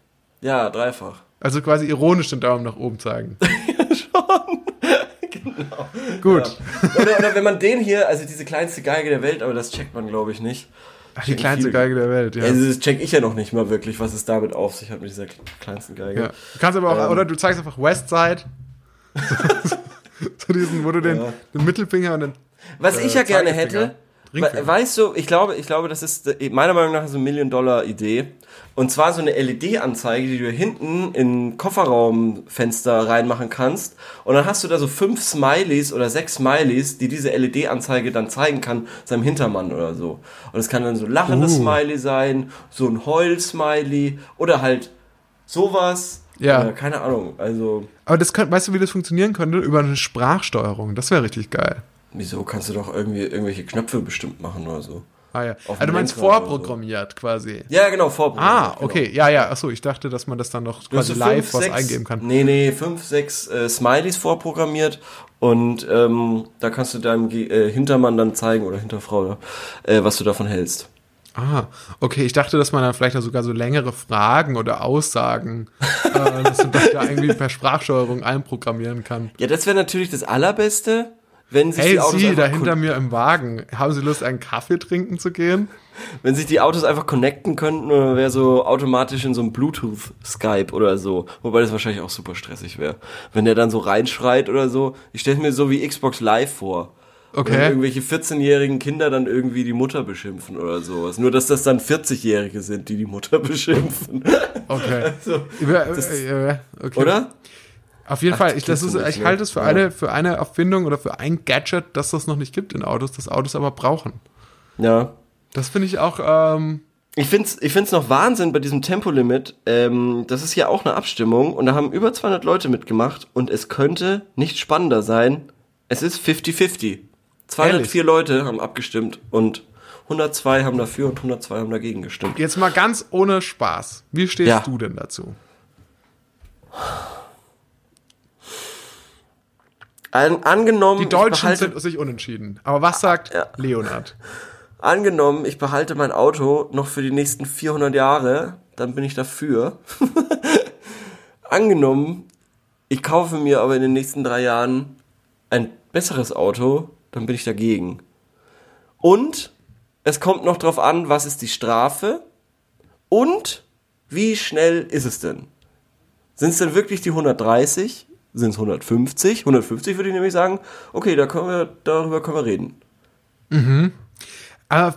Ja, dreifach. Also quasi ironisch den Daumen nach oben zeigen. <laughs> ja, schon. <laughs> genau. Gut. Ja. Oder, oder, wenn man den hier, also diese kleinste Geige der Welt, aber das checkt man, glaube ich, nicht. Ach, die kleinste viel. Geige der Welt, ja. Also das check ich ja noch nicht mal wirklich, was es damit auf sich hat mit dieser kleinsten Geige. Ja. Du kannst aber auch, ähm. oder du zeigst einfach Westside. <laughs> so diesen, wo du den, ja. den Mittelfinger und den. Was äh, ich ja gerne hätte, Weißt du, ich glaube, ich glaube, das ist äh, meiner Meinung nach so eine Million-Dollar-Idee. Und zwar so eine LED-Anzeige, die du hinten in Kofferraumfenster reinmachen kannst. Und dann hast du da so fünf Smileys oder sechs Smileys, die diese LED-Anzeige dann zeigen kann, seinem Hintermann oder so. Und es kann dann so lachendes uh. Smiley sein, so ein Heul-Smiley oder halt sowas. Ja. Keine Ahnung, also. Aber das kann, weißt du, wie das funktionieren könnte? Über eine Sprachsteuerung. Das wäre richtig geil. Wieso kannst du doch irgendwie irgendwelche Knöpfe bestimmt machen oder so? Ah ja. Also du meinst vorprogrammiert so. quasi. Ja, genau, vorprogrammiert. Ah, okay. Genau. Ja, ja. Achso, ich dachte, dass man das dann noch quasi live fünf, was sechs, eingeben kann. Nee, nee, fünf, sechs äh, Smileys vorprogrammiert und ähm, da kannst du deinem äh, Hintermann dann zeigen oder Hinterfrau, äh, was du davon hältst. Ah, okay. Ich dachte, dass man dann vielleicht sogar so längere Fragen oder Aussagen, äh, dass du da <laughs> irgendwie per Sprachsteuerung einprogrammieren kann. Ja, das wäre natürlich das Allerbeste wenn sich hey, die Autos Sie, da hinter mir im Wagen, haben Sie Lust, einen Kaffee trinken zu gehen? Wenn sich die Autos einfach connecten könnten, oder wäre so automatisch in so einem Bluetooth-Skype oder so. Wobei das wahrscheinlich auch super stressig wäre. Wenn der dann so reinschreit oder so. Ich stelle mir so wie Xbox Live vor. Okay. Wenn irgendwelche 14-jährigen Kinder dann irgendwie die Mutter beschimpfen oder sowas. Nur, dass das dann 40-Jährige sind, die die Mutter <laughs> beschimpfen. Okay. also, das, okay. Oder? Auf jeden Fall, ich, das ist, ich ne? halte es für, ja. eine, für eine Erfindung oder für ein Gadget, das das noch nicht gibt in Autos, das Autos aber brauchen. Ja. Das finde ich auch. Ähm ich finde es ich find's noch Wahnsinn bei diesem Tempolimit. Ähm, das ist ja auch eine Abstimmung und da haben über 200 Leute mitgemacht und es könnte nicht spannender sein. Es ist 50-50. 204 Ehrlich? Leute haben abgestimmt und 102 haben dafür und 102 haben dagegen gestimmt. Jetzt mal ganz ohne Spaß. Wie stehst ja. du denn dazu? An, angenommen. Die Deutschen behalte, sind sich unentschieden. Aber was sagt ja. Leonard? Angenommen, ich behalte mein Auto noch für die nächsten 400 Jahre, dann bin ich dafür. <laughs> Angenommen, ich kaufe mir aber in den nächsten drei Jahren ein besseres Auto, dann bin ich dagegen. Und es kommt noch drauf an, was ist die Strafe und wie schnell ist es denn? Sind es denn wirklich die 130? Sind es 150? 150 würde ich nämlich sagen, okay, da können wir, darüber können wir reden. Mhm. Aber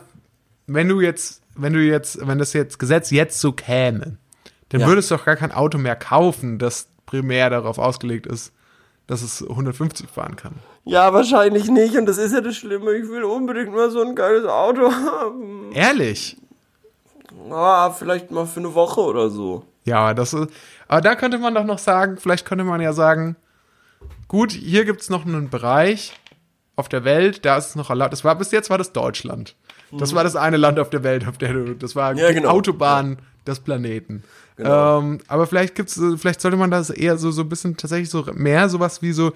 wenn du jetzt, wenn du jetzt, wenn das jetzt Gesetz jetzt so käme, dann ja. würdest du doch gar kein Auto mehr kaufen, das primär darauf ausgelegt ist, dass es 150 fahren kann. Ja, wahrscheinlich nicht. Und das ist ja das Schlimme. Ich will unbedingt mal so ein geiles Auto haben. Ehrlich? Ah, vielleicht mal für eine Woche oder so. Ja, das ist. Aber da könnte man doch noch sagen, vielleicht könnte man ja sagen, gut, hier gibt es noch einen Bereich auf der Welt, da ist es noch erlaubt. Das war bis jetzt war das Deutschland. Das war das eine Land auf der Welt, auf der du, das war ja, die genau. Autobahn ja. des Planeten. Genau. Ähm, aber vielleicht gibt's, vielleicht sollte man das eher so, so ein bisschen tatsächlich so mehr sowas wie so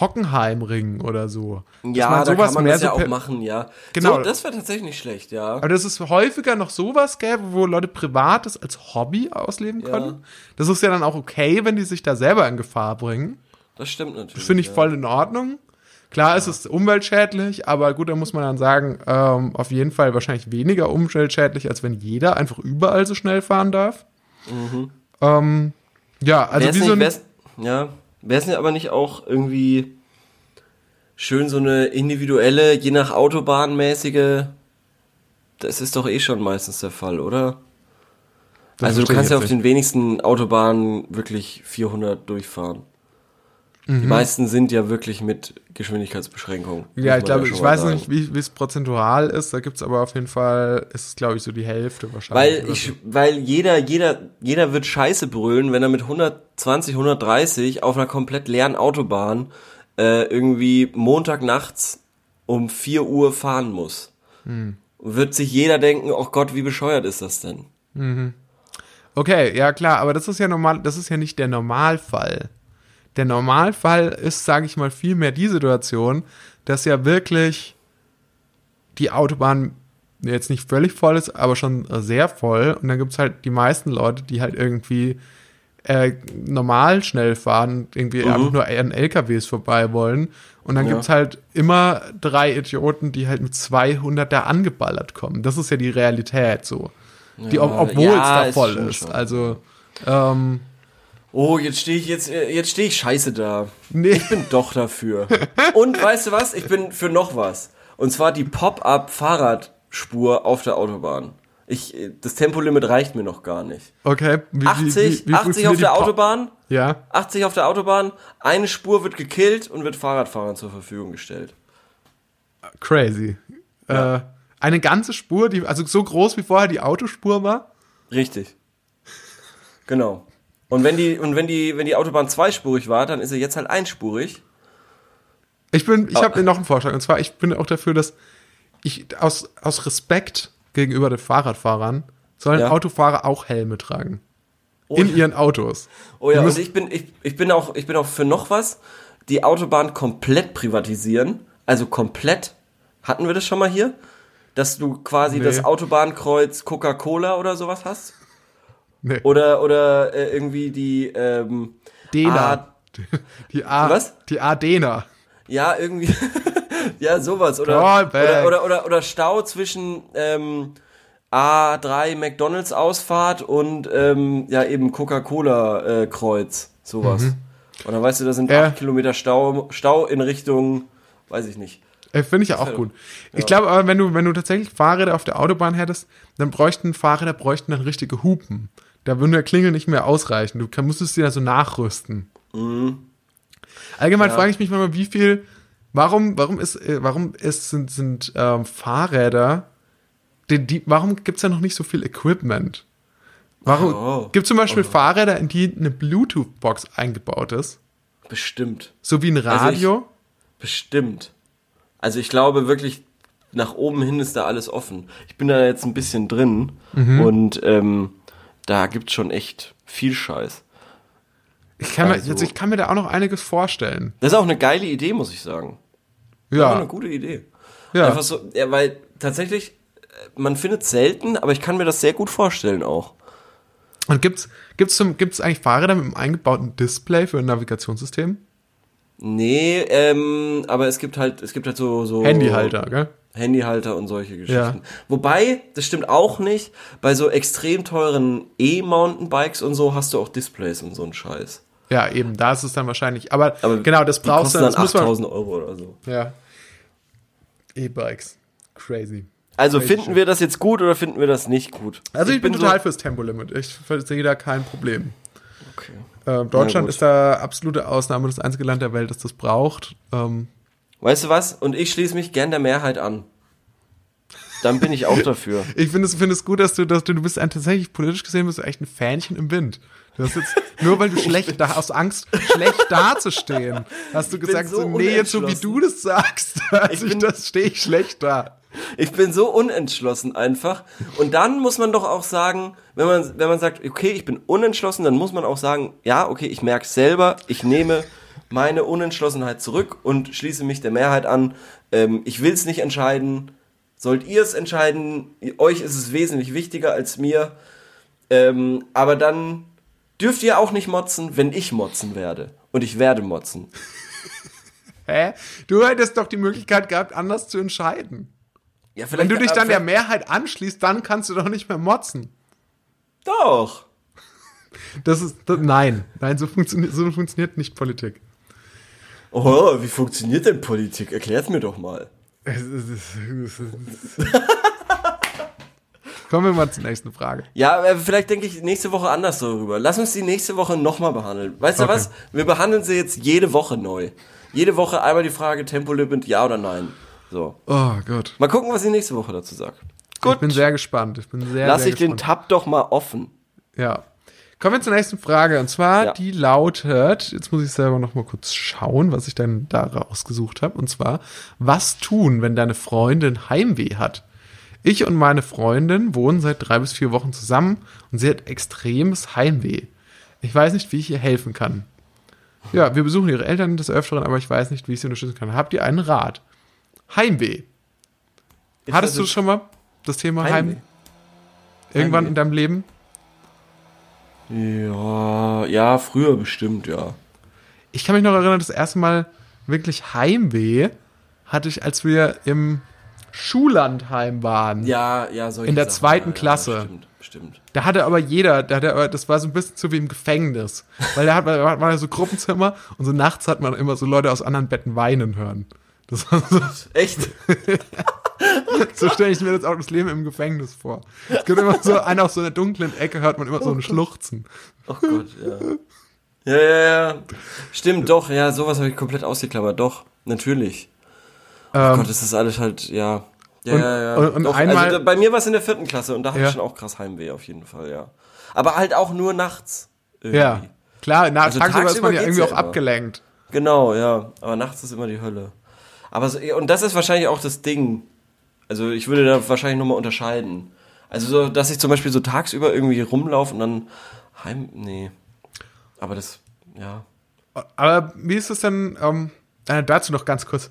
Hockenheimring oder so. Ja, da kann man das ja auch machen, ja. Genau. So, das wäre tatsächlich nicht schlecht, ja. Aber das ist häufiger noch sowas gäbe, wo Leute Privates als Hobby ausleben ja. können. Das ist ja dann auch okay, wenn die sich da selber in Gefahr bringen. Das stimmt natürlich. Das finde ich ja. voll in Ordnung. Klar ja. ist es umweltschädlich, aber gut, da muss man dann sagen, ähm, auf jeden Fall wahrscheinlich weniger umweltschädlich, als wenn jeder einfach überall so schnell fahren darf. Mhm. Ähm, ja, also wie so ein, ja, wäre es aber nicht auch irgendwie schön so eine individuelle, je nach Autobahn mäßige, das ist doch eh schon meistens der Fall, oder? Das also du kannst ja auf den wenigsten Autobahnen wirklich 400 durchfahren. Mhm. Die meisten sind ja wirklich mit Geschwindigkeitsbeschränkung. Ja, ich glaube, ja ich weiß sagen. nicht, wie es prozentual ist. Da gibt es aber auf jeden Fall, ist es glaube ich so die Hälfte wahrscheinlich. Weil ich, weil jeder, jeder, jeder wird Scheiße brüllen, wenn er mit 120, 130 auf einer komplett leeren Autobahn äh, irgendwie Montagnachts um 4 Uhr fahren muss. Mhm. Wird sich jeder denken, oh Gott, wie bescheuert ist das denn? Mhm. Okay, ja klar, aber das ist ja normal, das ist ja nicht der Normalfall. Der Normalfall ist, sage ich mal, vielmehr die Situation, dass ja wirklich die Autobahn jetzt nicht völlig voll ist, aber schon sehr voll. Und dann gibt es halt die meisten Leute, die halt irgendwie äh, normal schnell fahren, irgendwie mhm. einfach nur an LKWs vorbei wollen. Und dann ja. es halt immer drei Idioten, die halt mit 200 da angeballert kommen. Das ist ja die Realität so. Die, ja, obwohl ja, es da voll ist. ist. Also, ähm, Oh, jetzt stehe ich jetzt jetzt stehe ich scheiße da. Nee. Ich bin doch dafür. Und weißt du was? Ich bin für noch was. Und zwar die Pop-up Fahrradspur auf der Autobahn. Ich das Tempolimit reicht mir noch gar nicht. Okay. Wie, 80 wie, wie 80 auf der Autobahn? Ja. 80 auf der Autobahn, eine Spur wird gekillt und wird Fahrradfahrern zur Verfügung gestellt. Crazy. Ja. Äh, eine ganze Spur, die also so groß wie vorher die Autospur war? Richtig. Genau. Und wenn die, und wenn die, wenn die Autobahn zweispurig war, dann ist sie jetzt halt einspurig. Ich bin, ich habe noch einen Vorschlag. Und zwar, ich bin auch dafür, dass ich aus, aus Respekt gegenüber den Fahrradfahrern sollen ja. Autofahrer auch Helme tragen. Oh, in ihren Autos. Oh ja, und ich bin, ich, ich bin auch, ich bin auch für noch was. Die Autobahn komplett privatisieren. Also komplett. Hatten wir das schon mal hier? Dass du quasi nee. das Autobahnkreuz Coca-Cola oder sowas hast? Nee. Oder, oder äh, irgendwie die ähm, Dena. A <laughs> die A. Was? Die Adena. Ja, irgendwie. <laughs> ja, sowas. Oder, oder, oder, oder, oder Stau zwischen ähm, A3 McDonalds Ausfahrt und ähm, ja eben Coca-Cola äh, Kreuz. Sowas. Mhm. Und dann weißt du, da sind äh. acht Kilometer Stau, Stau in Richtung, weiß ich nicht. Äh, Finde ich auch gut. Ja. Ich glaube aber, wenn du, wenn du tatsächlich Fahrräder auf der Autobahn hättest, dann bräuchten Fahrräder bräuchten dann richtige Hupen. Da würden der Klingel nicht mehr ausreichen. Du kann, musstest sie da so nachrüsten. Mhm. Allgemein ja. frage ich mich mal, wie viel, warum, warum ist, äh, warum ist, sind, sind ähm, Fahrräder die, die, warum gibt es da noch nicht so viel Equipment? Warum oh. gibt es zum Beispiel oh. Fahrräder, in die eine Bluetooth-Box eingebaut ist? Bestimmt. So wie ein Radio? Also ich, bestimmt. Also ich glaube wirklich, nach oben hin ist da alles offen. Ich bin da jetzt ein bisschen drin mhm. und ähm, da gibt es schon echt viel Scheiß. Ich kann, also, mir, also ich kann mir da auch noch einiges vorstellen. Das ist auch eine geile Idee, muss ich sagen. Ja. Das eine gute Idee. Ja. Einfach so, ja, weil tatsächlich, äh, man findet es selten, aber ich kann mir das sehr gut vorstellen auch. Und gibt's, gibt's, zum, gibt's eigentlich Fahrräder mit einem eingebauten Display für ein Navigationssystem? Nee, ähm, aber es gibt halt, es gibt halt so, so Handyhalter, gell? Handyhalter und solche Geschichten. Ja. Wobei, das stimmt auch nicht, bei so extrem teuren E-Mountainbikes und so hast du auch Displays und so einen Scheiß. Ja, eben, da ist es dann wahrscheinlich. Aber, aber genau, das brauchst du dann. 8000 Euro oder so. Ja. E-Bikes. Crazy. Also Crazy finden wir das jetzt gut oder finden wir das nicht gut? Also ich, ich bin, bin, total so fürs Tempolimit. Ich sehe da kein Problem. Okay. Äh, Deutschland ist da absolute Ausnahme, das einzige Land der Welt, das das braucht. Ähm, Weißt du was? Und ich schließe mich gern der Mehrheit an. Dann bin ich auch dafür. <laughs> ich finde es, find es gut, dass du, dass du, du bist ein, tatsächlich politisch gesehen bist du echt ein Fähnchen im Wind. Du hast jetzt, nur weil du <laughs> schlecht da, aus Angst, schlecht dazustehen, hast du gesagt, so, so nee, jetzt so wie du das sagst, also ich das stehe ich schlecht da. Ich bin so unentschlossen einfach. Und dann muss man doch auch sagen, wenn man, wenn man sagt, okay, ich bin unentschlossen, dann muss man auch sagen, ja, okay, ich merke selber, ich nehme meine Unentschlossenheit zurück und schließe mich der Mehrheit an. Ähm, ich will es nicht entscheiden. Sollt ihr es entscheiden? Euch ist es wesentlich wichtiger als mir. Ähm, aber dann dürft ihr auch nicht motzen, wenn ich motzen werde. Und ich werde motzen. <laughs> Hä? Du hättest doch die Möglichkeit gehabt, anders zu entscheiden. Ja, wenn du dich dann der Mehrheit anschließt, dann kannst du doch nicht mehr motzen. Doch. Das ist, das, nein, nein, so funktioniert, so funktioniert nicht Politik. Oh, wie funktioniert denn Politik? Erklär's mir doch mal. <laughs> Kommen wir mal zur nächsten Frage. Ja, äh, vielleicht denke ich nächste Woche anders darüber. Lass uns die nächste Woche nochmal behandeln. Weißt okay. du was? Wir behandeln sie jetzt jede Woche neu. Jede Woche einmal die Frage Tempolimit, ja oder nein. So. Oh Gott. Mal gucken, was sie nächste Woche dazu sagt. Gut. Ich bin sehr gespannt. Ich bin sehr, Lass sehr ich den Tab doch mal offen. Ja. Kommen wir zur nächsten Frage. Und zwar, ja. die lautet, jetzt muss ich selber noch mal kurz schauen, was ich denn da rausgesucht habe. Und zwar, was tun, wenn deine Freundin Heimweh hat? Ich und meine Freundin wohnen seit drei bis vier Wochen zusammen und sie hat extremes Heimweh. Ich weiß nicht, wie ich ihr helfen kann. Ja, wir besuchen ihre Eltern des Öfteren, aber ich weiß nicht, wie ich sie unterstützen kann. Habt ihr einen Rat? Heimweh. Ist Hattest du schon mal das Thema Heimweh? Heim? Irgendwann Heimweh. in deinem Leben? Ja, ja, früher bestimmt, ja. Ich kann mich noch erinnern, das erste Mal wirklich Heimweh hatte ich, als wir im Schullandheim waren. Ja, ja, so In der Sachen, zweiten ja, Klasse. Ja, stimmt, stimmt. Da hatte aber jeder, da hatte, das war so ein bisschen so wie im Gefängnis. Weil da hat man, war so Gruppenzimmer und so nachts hat man immer so Leute aus anderen Betten weinen hören. Das war so. Echt? <laughs> <laughs> so stelle ich mir jetzt auch das Leben im Gefängnis vor. Es gibt immer so, einer aus so einer dunklen Ecke hört man immer so ein Schluchzen. Oh Gott, ja. Ja, ja, ja. Stimmt, doch, ja, sowas habe ich komplett ausgeklammert. Doch, natürlich. Oh ähm, Gott, das ist alles halt, ja. Ja, und, ja, ja. Und, und doch, einmal, also, bei mir war es in der vierten Klasse und da hatte ja. ich schon auch krass Heimweh auf jeden Fall, ja. Aber halt auch nur nachts. Irgendwie. Ja, klar, na, also tagsüber, tagsüber ist man ja irgendwie auch immer. abgelenkt. Genau, ja. Aber nachts ist immer die Hölle. Aber so, und das ist wahrscheinlich auch das Ding. Also ich würde da wahrscheinlich nochmal unterscheiden. Also so, dass ich zum Beispiel so tagsüber irgendwie rumlaufe und dann heim. Nee. Aber das, ja. Aber wie ist es denn, ähm, äh, dazu noch ganz kurz.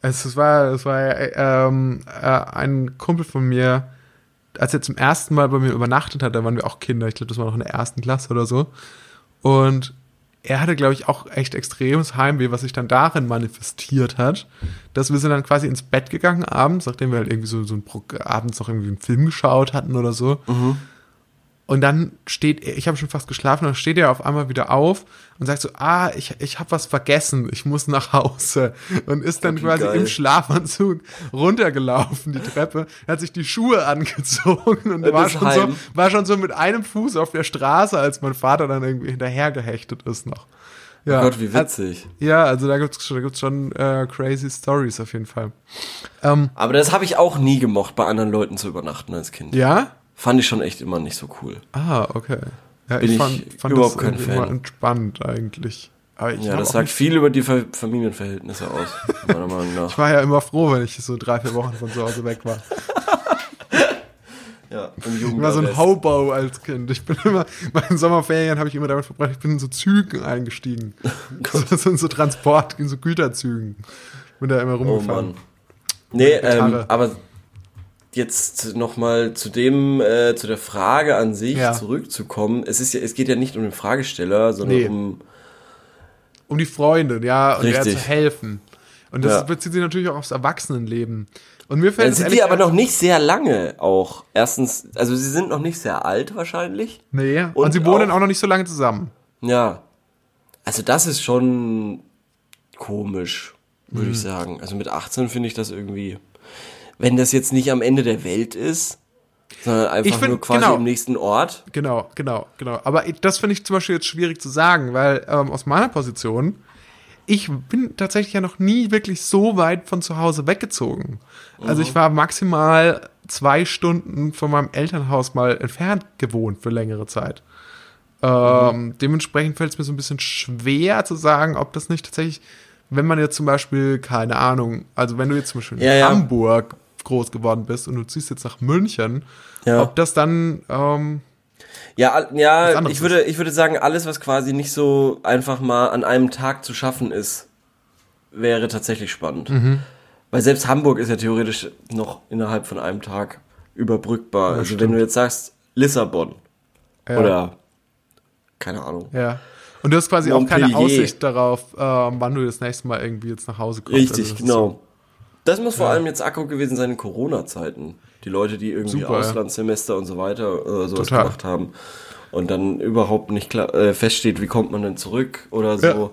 Es, war, es war äh, ähm, äh, ein Kumpel von mir, als er zum ersten Mal bei mir übernachtet hat, da waren wir auch Kinder, ich glaube, das war noch in der ersten Klasse oder so. Und er hatte, glaube ich, auch echt extremes Heimweh, was sich dann darin manifestiert hat, dass wir sind dann quasi ins Bett gegangen abends, nachdem wir halt irgendwie so, so ein abends noch irgendwie einen Film geschaut hatten oder so. Mhm. Und dann steht ich habe schon fast geschlafen, dann steht er auf einmal wieder auf und sagt so, ah, ich, ich habe was vergessen, ich muss nach Hause. Und ist dann quasi geil. im Schlafanzug runtergelaufen, die Treppe, hat sich die Schuhe angezogen und war schon, so, war schon so mit einem Fuß auf der Straße, als mein Vater dann irgendwie hinterhergehechtet ist noch. Ja, oh Gott, wie witzig. ja, also da gibt's da gibt's schon äh, crazy Stories auf jeden Fall. Ähm, Aber das habe ich auch nie gemocht, bei anderen Leuten zu übernachten als Kind. Ja? Fand ich schon echt immer nicht so cool. Ah, okay. Ja, Bin ich fand, fand überhaupt das kein Fan. immer entspannt eigentlich. ja, das sagt viel über die Familienverhältnisse aus, <laughs> meiner Meinung nach. Ich war ja immer froh, wenn ich so drei, vier Wochen von zu Hause weg war. Ja, im Ich war so ein Hobo als Kind. Ich bin immer, <laughs> bei den Sommerferien habe ich immer damit verbracht, ich bin in so Zügen eingestiegen. <laughs> so, so in so Transport, in so Güterzügen. Bin da immer rumgefahren. Oh Mann. Nee, ähm, aber jetzt nochmal zu dem, äh, zu der Frage an sich ja. zurückzukommen. Es ist ja, es geht ja nicht um den Fragesteller, sondern nee. um um die Freunde, ja, und der zu helfen. Und das ja. bezieht sich natürlich auch aufs Erwachsenenleben. Und mir fällt Dann sind die aber noch nicht sehr lange auch. Erstens, also sie sind noch nicht sehr alt wahrscheinlich. Nee, und, und sie wohnen auch, auch noch nicht so lange zusammen. Ja. Also das ist schon komisch, würde mhm. ich sagen. Also mit 18 finde ich das irgendwie, wenn das jetzt nicht am Ende der Welt ist, sondern einfach find, nur quasi genau, im nächsten Ort. Genau, genau, genau. Aber das finde ich zum Beispiel jetzt schwierig zu sagen, weil ähm, aus meiner Position ich bin tatsächlich ja noch nie wirklich so weit von zu Hause weggezogen. Mhm. Also ich mhm. war maximal zwei Stunden von meinem Elternhaus mal entfernt gewohnt für längere Zeit. Ähm, mhm. Dementsprechend fällt es mir so ein bisschen schwer zu sagen, ob das nicht tatsächlich, wenn man jetzt zum Beispiel, keine Ahnung, also wenn du jetzt zum Beispiel in ja, Hamburg ja. Groß geworden bist und du ziehst jetzt nach München, ja. ob das dann ähm, ja, ja, ich würde, ich würde sagen, alles, was quasi nicht so einfach mal an einem Tag zu schaffen ist, wäre tatsächlich spannend. Mhm. Weil selbst Hamburg ist ja theoretisch noch innerhalb von einem Tag überbrückbar. Ja, also stimmt. wenn du jetzt sagst Lissabon ja. oder keine Ahnung. Ja. Und du hast quasi Montpellier. auch keine Aussicht darauf, äh, wann du das nächste Mal irgendwie jetzt nach Hause kommst. Richtig, also genau. So. Das muss vor allem jetzt Akku gewesen sein in Corona-Zeiten die Leute, die irgendwie Super, Auslandssemester ja. und so weiter äh, sowas Total. gemacht haben und dann überhaupt nicht klar, äh, feststeht, wie kommt man denn zurück oder so. Ja.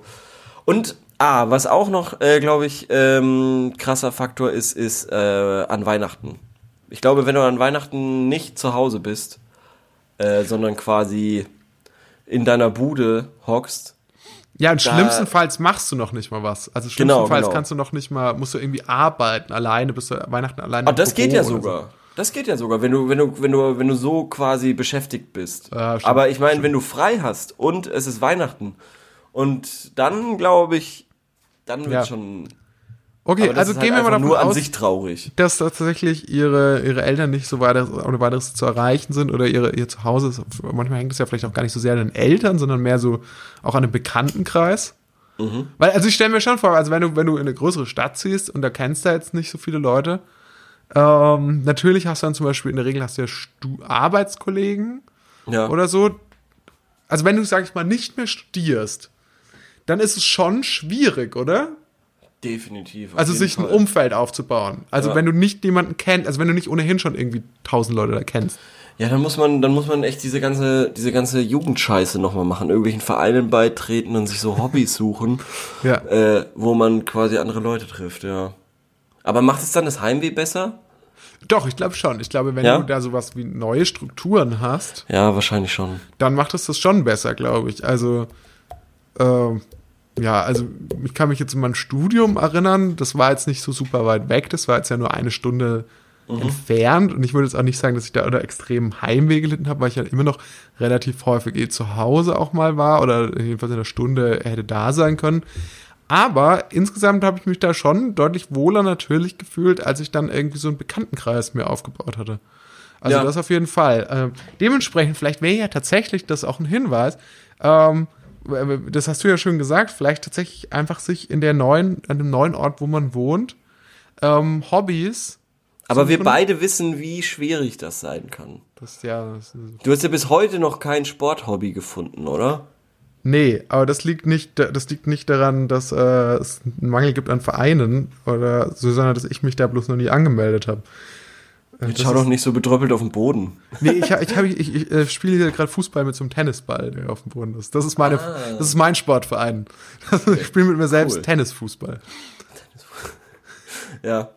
Und ah, was auch noch, äh, glaube ich, ähm, krasser Faktor ist, ist äh, an Weihnachten. Ich glaube, wenn du an Weihnachten nicht zu Hause bist, äh, sondern quasi in deiner Bude hockst, ja, und schlimmstenfalls machst du noch nicht mal was. Also schlimmstenfalls genau, genau. kannst du noch nicht mal, musst du irgendwie arbeiten alleine, bist du Weihnachten alleine. Oh, das geht ja sogar. So. Das geht ja sogar, wenn du, wenn du, wenn du, wenn du so quasi beschäftigt bist. Ja, Aber ich meine, wenn du frei hast und es ist Weihnachten und dann glaube ich, dann wird ja. schon. Okay, also gehen halt wir mal davon nur an aus, sich traurig. dass tatsächlich ihre, ihre Eltern nicht so weiter oder weiteres zu erreichen sind oder ihre, ihr Zuhause ist. Manchmal hängt es ja vielleicht auch gar nicht so sehr an den Eltern, sondern mehr so auch an dem Bekanntenkreis. Mhm. Weil, also ich stelle mir schon vor, also wenn du, wenn du in eine größere Stadt ziehst und da kennst du jetzt nicht so viele Leute, ähm, natürlich hast du dann zum Beispiel in der Regel hast du ja Stu Arbeitskollegen ja. oder so. Also wenn du, sag ich mal, nicht mehr studierst, dann ist es schon schwierig, oder? Definitiv. Also sich Fall. ein Umfeld aufzubauen. Also ja. wenn du nicht jemanden kennst, also wenn du nicht ohnehin schon irgendwie tausend Leute da kennst. Ja, dann muss man, dann muss man echt diese ganze, diese ganze Jugendscheiße nochmal machen, irgendwelchen Vereinen beitreten und sich so Hobbys suchen, <laughs> ja. äh, wo man quasi andere Leute trifft, ja. Aber macht es dann das Heimweh besser? Doch, ich glaube schon. Ich glaube, wenn ja? du da sowas wie neue Strukturen hast. Ja, wahrscheinlich schon. Dann macht es das schon besser, glaube ich. Also, äh, ja, also ich kann mich jetzt in mein Studium erinnern. Das war jetzt nicht so super weit weg. Das war jetzt ja nur eine Stunde mhm. entfernt. Und ich würde jetzt auch nicht sagen, dass ich da oder extrem Heimweh gelitten habe, weil ich ja halt immer noch relativ häufig eh zu Hause auch mal war oder jedenfalls in einer Stunde hätte da sein können. Aber insgesamt habe ich mich da schon deutlich wohler natürlich gefühlt, als ich dann irgendwie so einen Bekanntenkreis mir aufgebaut hatte. Also ja. das auf jeden Fall. Ähm, dementsprechend, vielleicht wäre ja tatsächlich das auch ein Hinweis. Ähm, das hast du ja schon gesagt, vielleicht tatsächlich einfach sich in der neuen, an dem neuen Ort, wo man wohnt, ähm, Hobbys. Aber wir beide wissen, wie schwierig das sein kann. Das, ja, das du hast ja bis heute noch kein Sporthobby gefunden, oder? Nee, aber das liegt nicht, das liegt nicht daran, dass äh, es einen Mangel gibt an Vereinen oder so, sondern dass ich mich da bloß noch nie angemeldet habe. Jetzt schau doch nicht so betröppelt auf den Boden. <laughs> Nee, ich, ich, ich, ich, ich spiele hier gerade Fußball mit so einem Tennisball, der auf dem Boden ist. Das ist meine, ah. das ist mein Sportverein. <laughs> ich spiele mit mir selbst cool. Tennisfußball. Ja.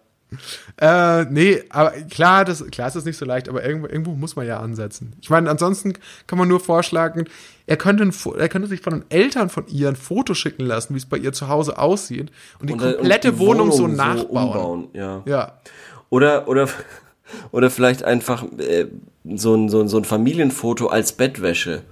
Äh, nee, aber klar, das, klar ist das nicht so leicht, aber irgendwo, irgendwo muss man ja ansetzen. Ich meine, ansonsten kann man nur vorschlagen, er könnte, ein, er könnte sich von den Eltern von ihr ein Foto schicken lassen, wie es bei ihr zu Hause aussieht und die und, komplette und die Wohnung, Wohnung, so nachbauen. So umbauen, ja. ja. Oder, oder, oder vielleicht einfach äh, so, ein, so, ein, so ein Familienfoto als Bettwäsche.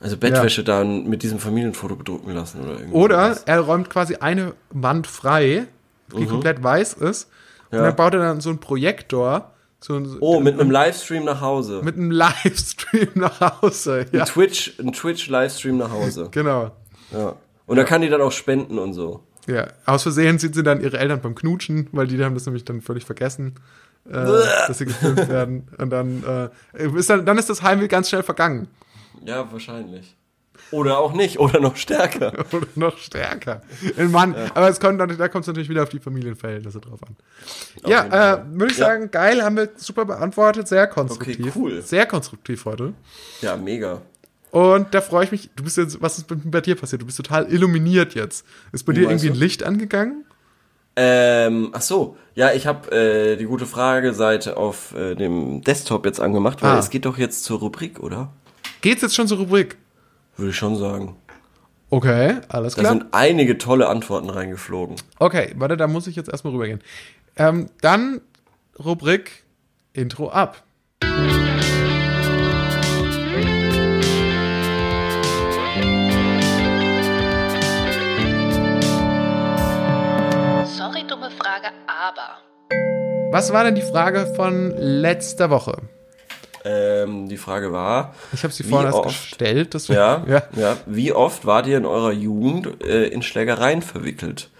Also Bettwäsche ja. dann mit diesem Familienfoto bedrucken lassen oder irgendwie. Oder er räumt quasi eine Wand frei, die mhm. komplett weiß ist. Ja. Und dann baut er dann so einen Projektor. So ein, oh, mit einem Livestream nach Hause. Mit einem <laughs> Livestream nach Hause, ja. Ein Twitch, ein Twitch-Livestream nach Hause. <laughs> genau. Ja. Und da kann die dann auch spenden und so. Ja, aus Versehen sieht sie dann ihre Eltern beim Knutschen, weil die haben das nämlich dann völlig vergessen, äh, dass sie gefilmt werden. Und dann, äh, ist dann, dann ist das Heimweh ganz schnell vergangen. Ja, wahrscheinlich. Oder auch nicht, oder noch stärker. <laughs> oder noch stärker. Mann, ja. aber es kommt, da kommt es natürlich wieder auf die Familienverhältnisse drauf an. Auf ja, äh, würde ich ja. sagen, geil, haben wir super beantwortet, sehr konstruktiv. Okay, cool. Sehr konstruktiv heute. Ja, mega. Und da freue ich mich. Du bist jetzt, was ist bei dir passiert? Du bist total illuminiert jetzt. Ist bei Wie dir irgendwie ein Licht angegangen? Ähm, ach so, ja, ich habe äh, die gute Frage-Seite auf äh, dem Desktop jetzt angemacht, weil ah. es geht doch jetzt zur Rubrik, oder? Geht's jetzt schon zur Rubrik? Würde ich schon sagen. Okay, alles klar. Da sind einige tolle Antworten reingeflogen. Okay, warte, da muss ich jetzt erstmal rübergehen. Ähm, dann Rubrik Intro ab. Was war denn die Frage von letzter Woche? Ähm, die Frage war. Ich habe sie vorhin erst gestellt. Deswegen, ja, <laughs> ja, ja. Wie oft wart ihr in eurer Jugend äh, in Schlägereien verwickelt?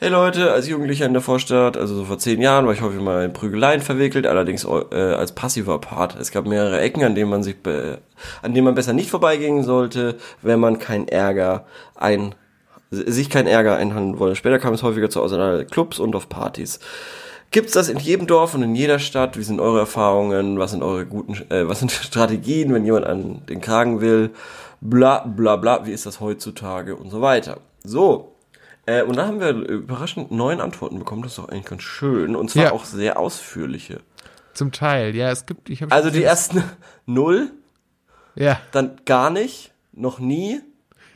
Hey Leute, als Jugendlicher in der Vorstadt, also so vor zehn Jahren, war ich häufig mal in Prügeleien verwickelt, allerdings äh, als passiver Part. Es gab mehrere Ecken, an denen man sich, an denen man besser nicht vorbeigehen sollte, wenn man keinen Ärger ein sich kein Ärger einhandeln wollen. Später kam es häufiger zu Auseinander Clubs und auf Partys. Gibt's das in jedem Dorf und in jeder Stadt? Wie sind eure Erfahrungen? Was sind eure guten, äh, was sind <laughs> Strategien, wenn jemand an den Kragen will? Bla bla bla. Wie ist das heutzutage und so weiter? So. Äh, und da haben wir überraschend neun Antworten bekommen. Das ist doch eigentlich ganz schön. Und zwar ja. auch sehr ausführliche. Zum Teil, ja. Es gibt, ich habe Also die ersten <laughs> null. Ja. Dann gar nicht. Noch nie.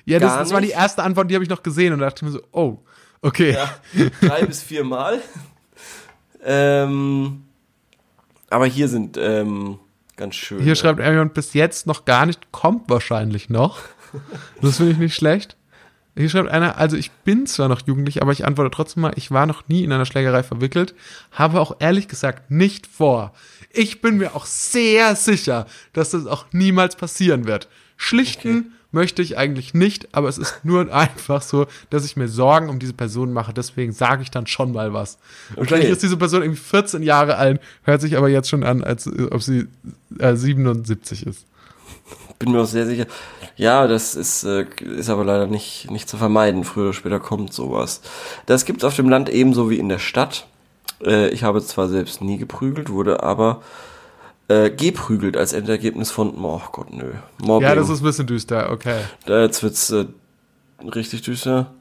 Ja, das, das war die erste Antwort, die habe ich noch gesehen und dachte mir so, oh, okay. Ja, <laughs> drei bis vier Mal. Ähm, aber hier sind ähm, ganz schön. Hier schreibt jemand bis jetzt noch gar nicht, kommt wahrscheinlich noch. <laughs> Das finde ich nicht schlecht. Hier schreibt einer, also ich bin zwar noch jugendlich, aber ich antworte trotzdem mal, ich war noch nie in einer Schlägerei verwickelt, habe auch ehrlich gesagt nicht vor. Ich bin mir auch sehr sicher, dass das auch niemals passieren wird. Schlichten okay möchte ich eigentlich nicht, aber es ist nur <laughs> einfach so, dass ich mir Sorgen um diese Person mache. Deswegen sage ich dann schon mal was. Okay. Wahrscheinlich ist diese Person irgendwie 14 Jahre alt, hört sich aber jetzt schon an, als ob sie äh, 77 ist. Bin mir auch sehr sicher. Ja, das ist, äh, ist aber leider nicht, nicht zu vermeiden. Früher oder später kommt sowas. Das gibt es auf dem Land ebenso wie in der Stadt. Äh, ich habe zwar selbst nie geprügelt, wurde aber äh, geprügelt als Endergebnis von, oh Gott, nö. Mobbing. Ja, das ist ein bisschen düster, okay. Da jetzt wird's äh, richtig düster.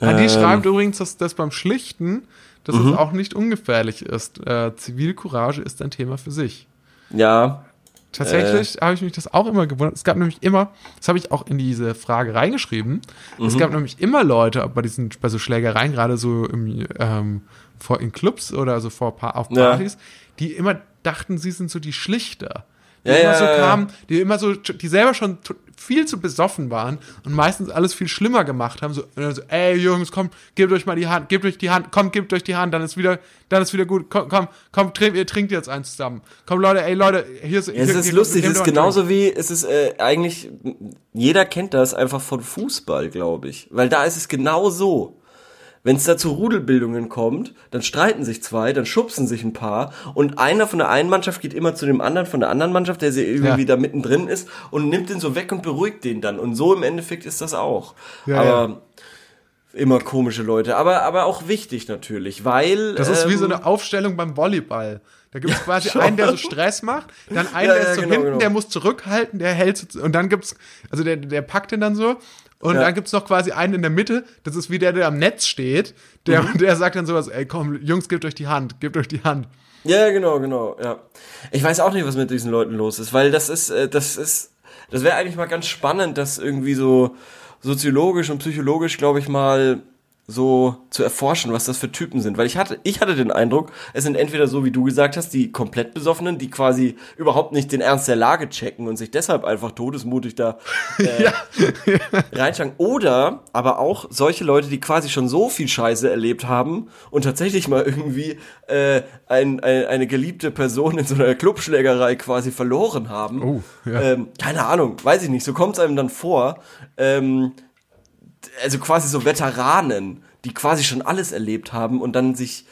Ähm, die schreibt übrigens, dass das beim Schlichten, dass mhm. es auch nicht ungefährlich ist. Äh, Zivilcourage ist ein Thema für sich. Ja. Tatsächlich äh. habe ich mich das auch immer gewundert. Es gab nämlich immer, das habe ich auch in diese Frage reingeschrieben, mhm. es gab nämlich immer Leute bei diesen, bei so Schlägereien, gerade so im, ähm, vor, in Clubs oder so vor auf Partys, ja. die immer dachten, sie sind so die Schlichter. Die ja, immer ja, so kamen, die immer so, die selber schon viel zu besoffen waren und meistens alles viel schlimmer gemacht haben. So, so ey Jungs, komm, gebt euch mal die Hand, gebt euch die Hand, komm, gebt euch die Hand, dann ist wieder, dann ist wieder gut. Komm, komm, komm trink, ihr trinkt jetzt eins zusammen. Komm Leute, ey Leute, hier ist. Ja, es ist hier, lustig, es ist genauso wie, es ist äh, eigentlich, jeder kennt das einfach von Fußball, glaube ich, weil da ist es genau so. Wenn es da zu Rudelbildungen kommt, dann streiten sich zwei, dann schubsen sich ein paar und einer von der einen Mannschaft geht immer zu dem anderen von der anderen Mannschaft, der irgendwie ja. da mittendrin ist und nimmt den so weg und beruhigt den dann. Und so im Endeffekt ist das auch. Ja, Aber immer komische Leute, aber, aber auch wichtig natürlich, weil. Das ist ähm, wie so ähm, eine Aufstellung beim Volleyball. Da gibt es <laughs> ja, quasi schon. einen, der so Stress macht, dann einen, ja, der ist so genau, hinten, genau. der muss zurückhalten, der hält und dann gibt's, also der, der packt den dann so und ja. dann gibt's noch quasi einen in der Mitte, das ist wie der, der am Netz steht, der, mhm. der sagt dann sowas, ey komm, Jungs, gebt euch die Hand, gebt euch die Hand. Ja, genau, genau, ja. Ich weiß auch nicht, was mit diesen Leuten los ist, weil das ist, äh, das ist, das wäre eigentlich mal ganz spannend, das irgendwie so soziologisch und psychologisch, glaube ich, mal so zu erforschen, was das für Typen sind. Weil ich hatte, ich hatte den Eindruck, es sind entweder so, wie du gesagt hast, die komplett Besoffenen, die quasi überhaupt nicht den Ernst der Lage checken und sich deshalb einfach todesmutig da <laughs> äh, ja. <laughs> reinschlagen. Oder aber auch solche Leute, die quasi schon so viel Scheiße erlebt haben und tatsächlich mal irgendwie äh, ein, ein, eine geliebte Person in so einer Clubschlägerei quasi verloren haben. Oh, ja. ähm, keine Ahnung, weiß ich nicht. So kommt es einem dann vor. Ähm, also quasi so Veteranen, die quasi schon alles erlebt haben und dann sich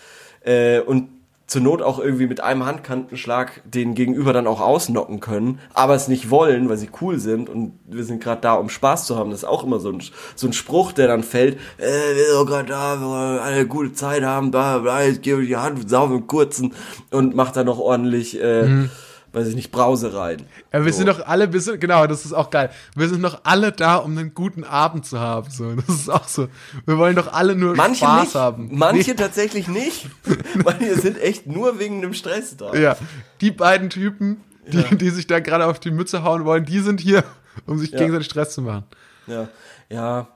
äh, und zur Not auch irgendwie mit einem Handkantenschlag den Gegenüber dann auch ausnocken können, aber es nicht wollen, weil sie cool sind und wir sind gerade da, um Spaß zu haben. Das ist auch immer so ein, so ein Spruch, der dann fällt, äh, wir sind gerade da, wir wollen eine gute Zeit haben, bla bla, ich gebe die Hand, sauber im Kurzen und macht dann noch ordentlich äh, mhm weiß ich nicht, Brause rein. Ja, wir so. sind doch alle, wir sind, genau, das ist auch geil. Wir sind doch alle da, um einen guten Abend zu haben. So, das ist auch so. Wir wollen doch alle nur manche Spaß nicht, haben. Manche nee. tatsächlich nicht. <laughs> manche sind echt nur wegen dem Stress da. Ja, die beiden Typen, die, ja. die sich da gerade auf die Mütze hauen wollen, die sind hier, um sich ja. gegenseitig Stress zu machen. Ja, ja.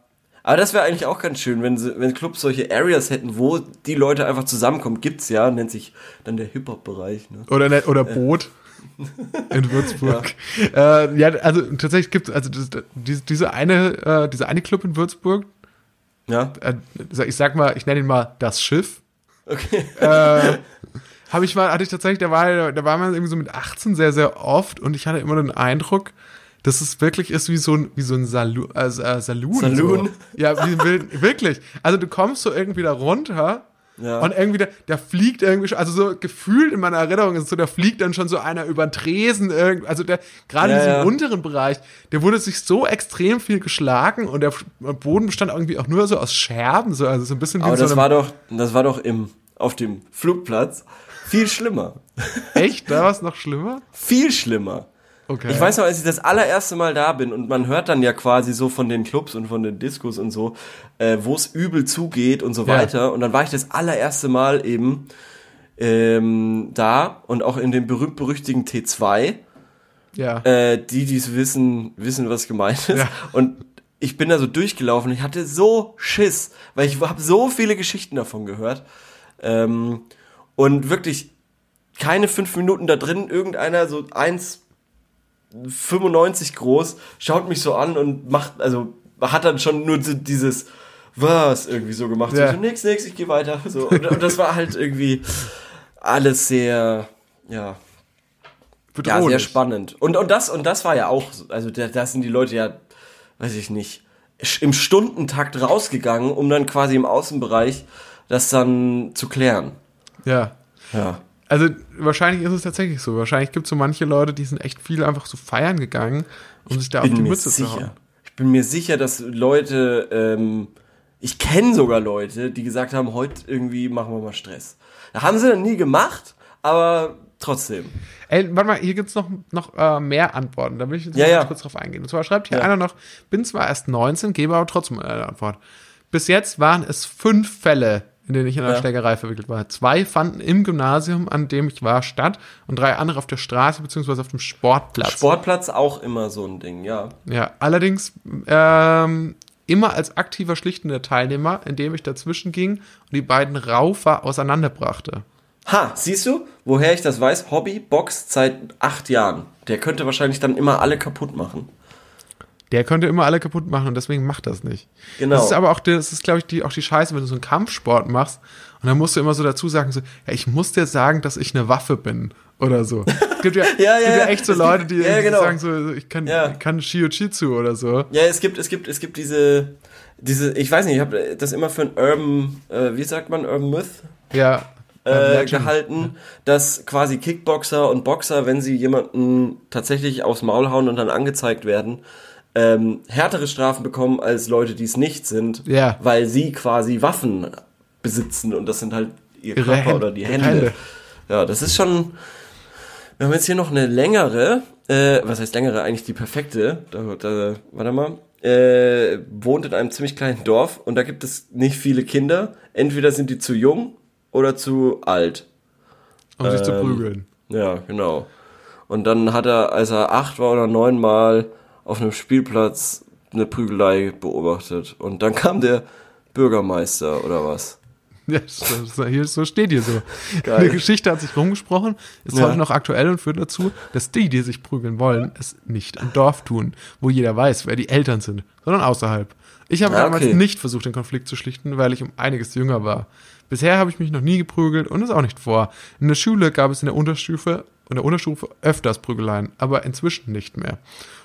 Aber das wäre eigentlich auch ganz schön, wenn, sie, wenn Clubs solche Areas hätten, wo die Leute einfach zusammenkommen. Gibt's ja, nennt sich dann der Hip-Hop-Bereich. Ne? Oder, oder Boot. In Würzburg. Ja. Äh, ja, also tatsächlich gibt es also das, diese, diese eine äh, diese eine Club in Würzburg. Ja. Äh, ich sag mal, ich nenne ihn mal das Schiff. Okay. Äh, habe ich mal, hatte ich tatsächlich, da war, da war man irgendwie so mit 18 sehr, sehr oft und ich hatte immer den Eindruck, dass es wirklich ist wie so ein, wie so ein Salu äh Saloon. Saloon? So. Ja, wie, wirklich. Also du kommst so irgendwie da runter ja. Und irgendwie, da, da fliegt irgendwie schon, also so gefühlt in meiner Erinnerung ist es so, da fliegt dann schon so einer über den Tresen, also der, gerade ja, in diesem ja. unteren Bereich, der wurde sich so extrem viel geschlagen und der Boden bestand irgendwie auch nur so aus Scherben, so, also so ein bisschen wie Aber so das war doch, das war doch im, auf dem Flugplatz viel schlimmer. Echt? Da war es noch schlimmer? Viel schlimmer. Okay. Ich weiß noch, als ich das allererste Mal da bin und man hört dann ja quasi so von den Clubs und von den Discos und so, äh, wo es übel zugeht und so ja. weiter. Und dann war ich das allererste Mal eben ähm, da und auch in dem berühmt-berüchtigen T2. Ja. Äh, die, die es wissen, wissen, was gemeint ist. Ja. Und ich bin da so durchgelaufen. Ich hatte so Schiss, weil ich habe so viele Geschichten davon gehört. Ähm, und wirklich keine fünf Minuten da drin, irgendeiner so eins 95 groß, schaut mich so an und macht, also hat dann schon nur dieses was irgendwie so gemacht. Ja. So, nix, nix, ich gehe weiter. So. Und, und, das war halt irgendwie alles sehr, ja. Ja, sehr spannend. Und, und, das, und das war ja auch, also da, da sind die Leute ja, weiß ich nicht, im Stundentakt rausgegangen, um dann quasi im Außenbereich das dann zu klären. Ja. Ja. Also wahrscheinlich ist es tatsächlich so. Wahrscheinlich gibt es so manche Leute, die sind echt viel einfach so feiern gegangen, um sich da auf die Mütze sicher. zu hauen. Ich bin mir sicher, dass Leute, ähm, ich kenne sogar Leute, die gesagt haben, heute irgendwie machen wir mal Stress. Da haben sie dann nie gemacht, aber trotzdem. Ey, warte mal, hier gibt's noch, noch äh, mehr Antworten. Da will ich jetzt ja, ja. kurz drauf eingehen. Und zwar schreibt hier ja. einer noch, bin zwar erst 19, gebe aber trotzdem eine Antwort. Bis jetzt waren es fünf Fälle, in denen ich in einer ja. Schlägerei verwickelt war. Zwei fanden im Gymnasium, an dem ich war, statt und drei andere auf der Straße beziehungsweise auf dem Sportplatz. Sportplatz auch immer so ein Ding, ja. Ja, allerdings ähm, immer als aktiver schlichtender Teilnehmer, indem ich dazwischen ging und die beiden Raufer auseinanderbrachte. Ha, siehst du, woher ich das weiß? Hobby, Box seit acht Jahren. Der könnte wahrscheinlich dann immer alle kaputt machen. Der könnte immer alle kaputt machen und deswegen macht das nicht. Genau. Das ist aber auch, das ist, glaube ich, die, auch die Scheiße, wenn du so einen Kampfsport machst und dann musst du immer so dazu sagen, so, ja, ich muss dir sagen, dass ich eine Waffe bin oder so. <laughs> Es gibt ja, ja, ja, gibt ja echt so Leute, die ja, genau. sagen so, ich kann, ich kann Shiojitsu oder so. Ja, es gibt, es gibt, es gibt diese, diese, ich weiß nicht, ich habe das immer für ein Urban, äh, wie sagt man, Urban Myth? Ja. Äh, gehalten, dass quasi Kickboxer und Boxer, wenn sie jemanden tatsächlich aufs Maul hauen und dann angezeigt werden, ähm, härtere Strafen bekommen als Leute, die es nicht sind, Ja. weil sie quasi Waffen besitzen und das sind halt ihr Ihre Körper Hände- oder die Hände. Hände. Ja, das ist schon. Wir haben jetzt hier noch eine längere, äh, was heißt längere, eigentlich die perfekte. Da, da, warte mal. Äh, wohnt in einem ziemlich kleinen Dorf und da gibt es nicht viele Kinder. Entweder sind die zu jung oder zu alt. Um sich zu Ähm, prügeln. Ja, genau. Und dann hat er, als er acht war oder neun Mal auf einem Spielplatz eine Prügelei beobachtet. Und dann kam der Bürgermeister oder was. Ja, hier, so steht hier so. Geil. Eine Geschichte hat sich rumgesprochen, ist Ja. heute noch aktuell und führt dazu, dass die, die sich prügeln wollen, es nicht im Dorf tun, wo jeder weiß, wer die Eltern sind, sondern außerhalb. Ich habe Ja, damals okay. nicht versucht, den Konflikt zu schlichten, weil ich um einiges jünger war. Bisher habe ich mich noch nie geprügelt und es auch nicht vor. In der Schule gab es in der Unterstufe, in der Unterstufe öfters Prügeleien, aber inzwischen nicht mehr.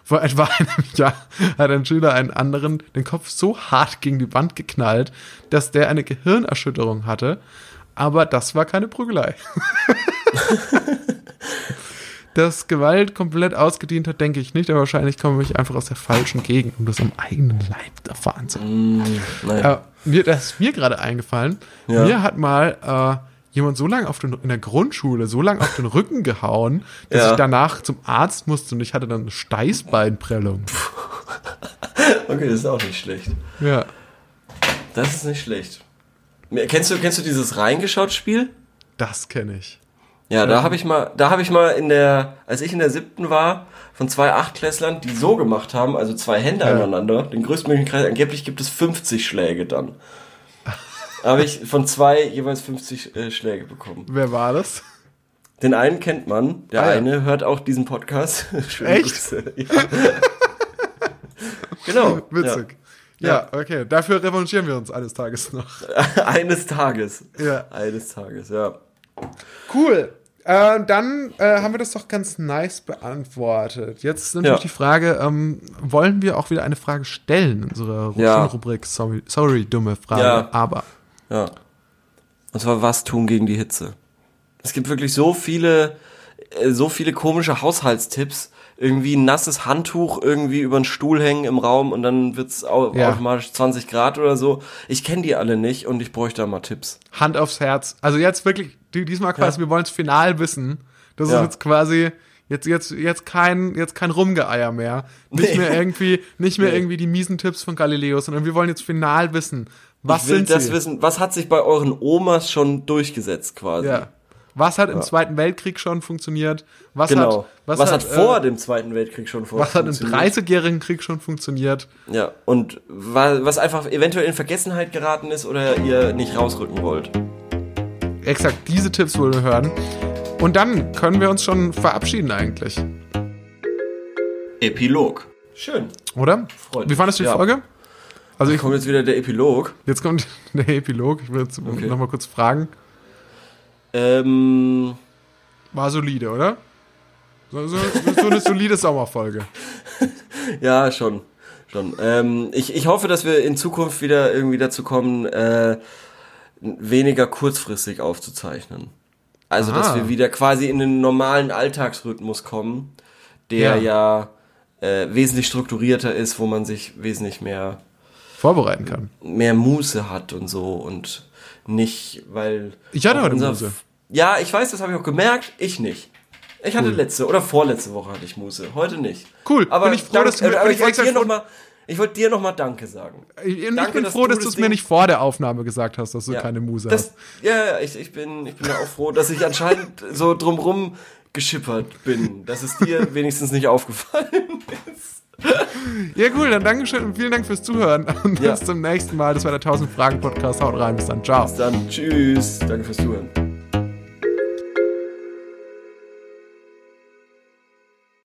Vor etwa einem Jahr hat ein Schüler einen anderen den Kopf so hart gegen die Wand geknallt, dass der eine Gehirnerschütterung hatte. Aber das war keine Prügelei. <laughs> Dass Gewalt komplett ausgedient hat, denke ich nicht, aber wahrscheinlich komme ich einfach aus der falschen Gegend, um das am eigenen Leib erfahren zu können. Naja. Äh, mir, das ist mir gerade eingefallen. Ja. Mir hat mal äh, jemand so lange auf den, in der Grundschule so lange auf den Rücken gehauen, dass Ja. ich danach zum Arzt musste und ich hatte dann eine Steißbeinprellung. <laughs> Okay, das ist auch nicht schlecht. Ja. Das ist nicht schlecht. Kennst du, kennst du dieses Reingeschaut-Spiel? Das kenne ich. Ja, da habe ich mal, da habe ich mal in der, als ich in der siebten war, von zwei Achtklässlern, die so gemacht haben, also zwei Hände Ja. aneinander, den größtmöglichen Kreis, angeblich gibt es 50 Schläge dann. Habe ich von zwei jeweils 50 äh, Schläge bekommen. Wer war das? Den einen kennt man, der Ah, ja. eine hört auch diesen Podcast. <laughs> Schöne Echt? Grüße. <laughs> Ja. genau. Witzig. Ja. okay. Dafür revanchieren wir uns eines Tages noch. Ja. <laughs> Eines Tages. Ja. Eines Tages, ja. Cool. Äh, dann äh, haben wir das doch ganz nice beantwortet. Jetzt ist natürlich Ja. die Frage, ähm, wollen wir auch wieder eine Frage stellen in unserer Ja. Rubrik? Sorry, sorry, dumme Frage. Ja. Aber Ja. Und zwar was tun gegen die Hitze. Es gibt wirklich so viele, äh, so viele komische Haushaltstipps. Irgendwie ein nasses Handtuch irgendwie über den Stuhl hängen im Raum und dann wird's Ja. automatisch 20 Grad oder so. Ich kenne die alle nicht und ich bräuchte da mal Tipps. Hand aufs Herz. Also jetzt wirklich, die- diesmal quasi, wir wollen es final wissen. Das Ja. ist jetzt quasi jetzt jetzt jetzt kein jetzt kein Rumgeeier mehr. Nicht Nee. mehr irgendwie nicht mehr Nee. irgendwie die miesen Tipps von Galileo, sondern wir wollen jetzt final wissen, was ich will sind das sie? wissen, was hat sich bei euren Omas schon durchgesetzt quasi? Ja. Was hat im Zweiten Weltkrieg schon funktioniert? Was Genau. hat was, hat, vor äh, dem Zweiten Weltkrieg schon vor? was hat im funktioniert? 30-jährigen Krieg schon funktioniert? Ja, und wa- was einfach eventuell in Vergessenheit geraten ist oder ihr nicht rausrücken wollt. Exakt diese Tipps wollen wir hören. Und dann können wir uns schon verabschieden eigentlich, Epilog. Schön. oder? Freut Wie fandest du die ja. Folge? Also ich, Kommt jetzt wieder der Epilog. jetzt kommt <laughs> der Epilog. Ich will jetzt Okay. noch mal kurz fragen. Ähm, War solide, oder? So, so, so eine solide Sommerfolge. <laughs> ja, schon. schon. Ähm, ich, ich hoffe, dass wir in Zukunft wieder irgendwie dazu kommen, äh, weniger kurzfristig aufzuzeichnen. Also, dass Ah. wir wieder quasi in den normalen Alltagsrhythmus kommen, der ja, äh, wesentlich strukturierter ist, wo man sich wesentlich mehr Vorbereiten kann. mehr Muße hat und so und nicht, weil. Ich hatte heute Muße. Ja, ich weiß, das habe ich auch gemerkt. Ich nicht. Ich hatte Cool. letzte oder vorletzte Woche hatte ich Muße. Heute nicht. Cool, Aber bin ich froh, dank- dass du mir- aber ich ich wollte dir froh- noch mal, ich wollte dir Danke sagen. Ich, ich Danke, bin froh, dass du das es mir Ding- nicht vor der Aufnahme gesagt hast, dass du Ja. keine Muse Das, hast. ja, ja, ich, ich bin, ich bin auch froh, dass ich anscheinend so drumrum geschippert bin, dass es dir wenigstens nicht aufgefallen <laughs> ist. Ja, cool, dann Dankeschön und vielen Dank fürs Zuhören. Und Ja. bis zum nächsten Mal. Das war der 1000 Fragen Podcast. Haut rein, bis dann. Ciao. Bis dann, tschüss, danke fürs Zuhören.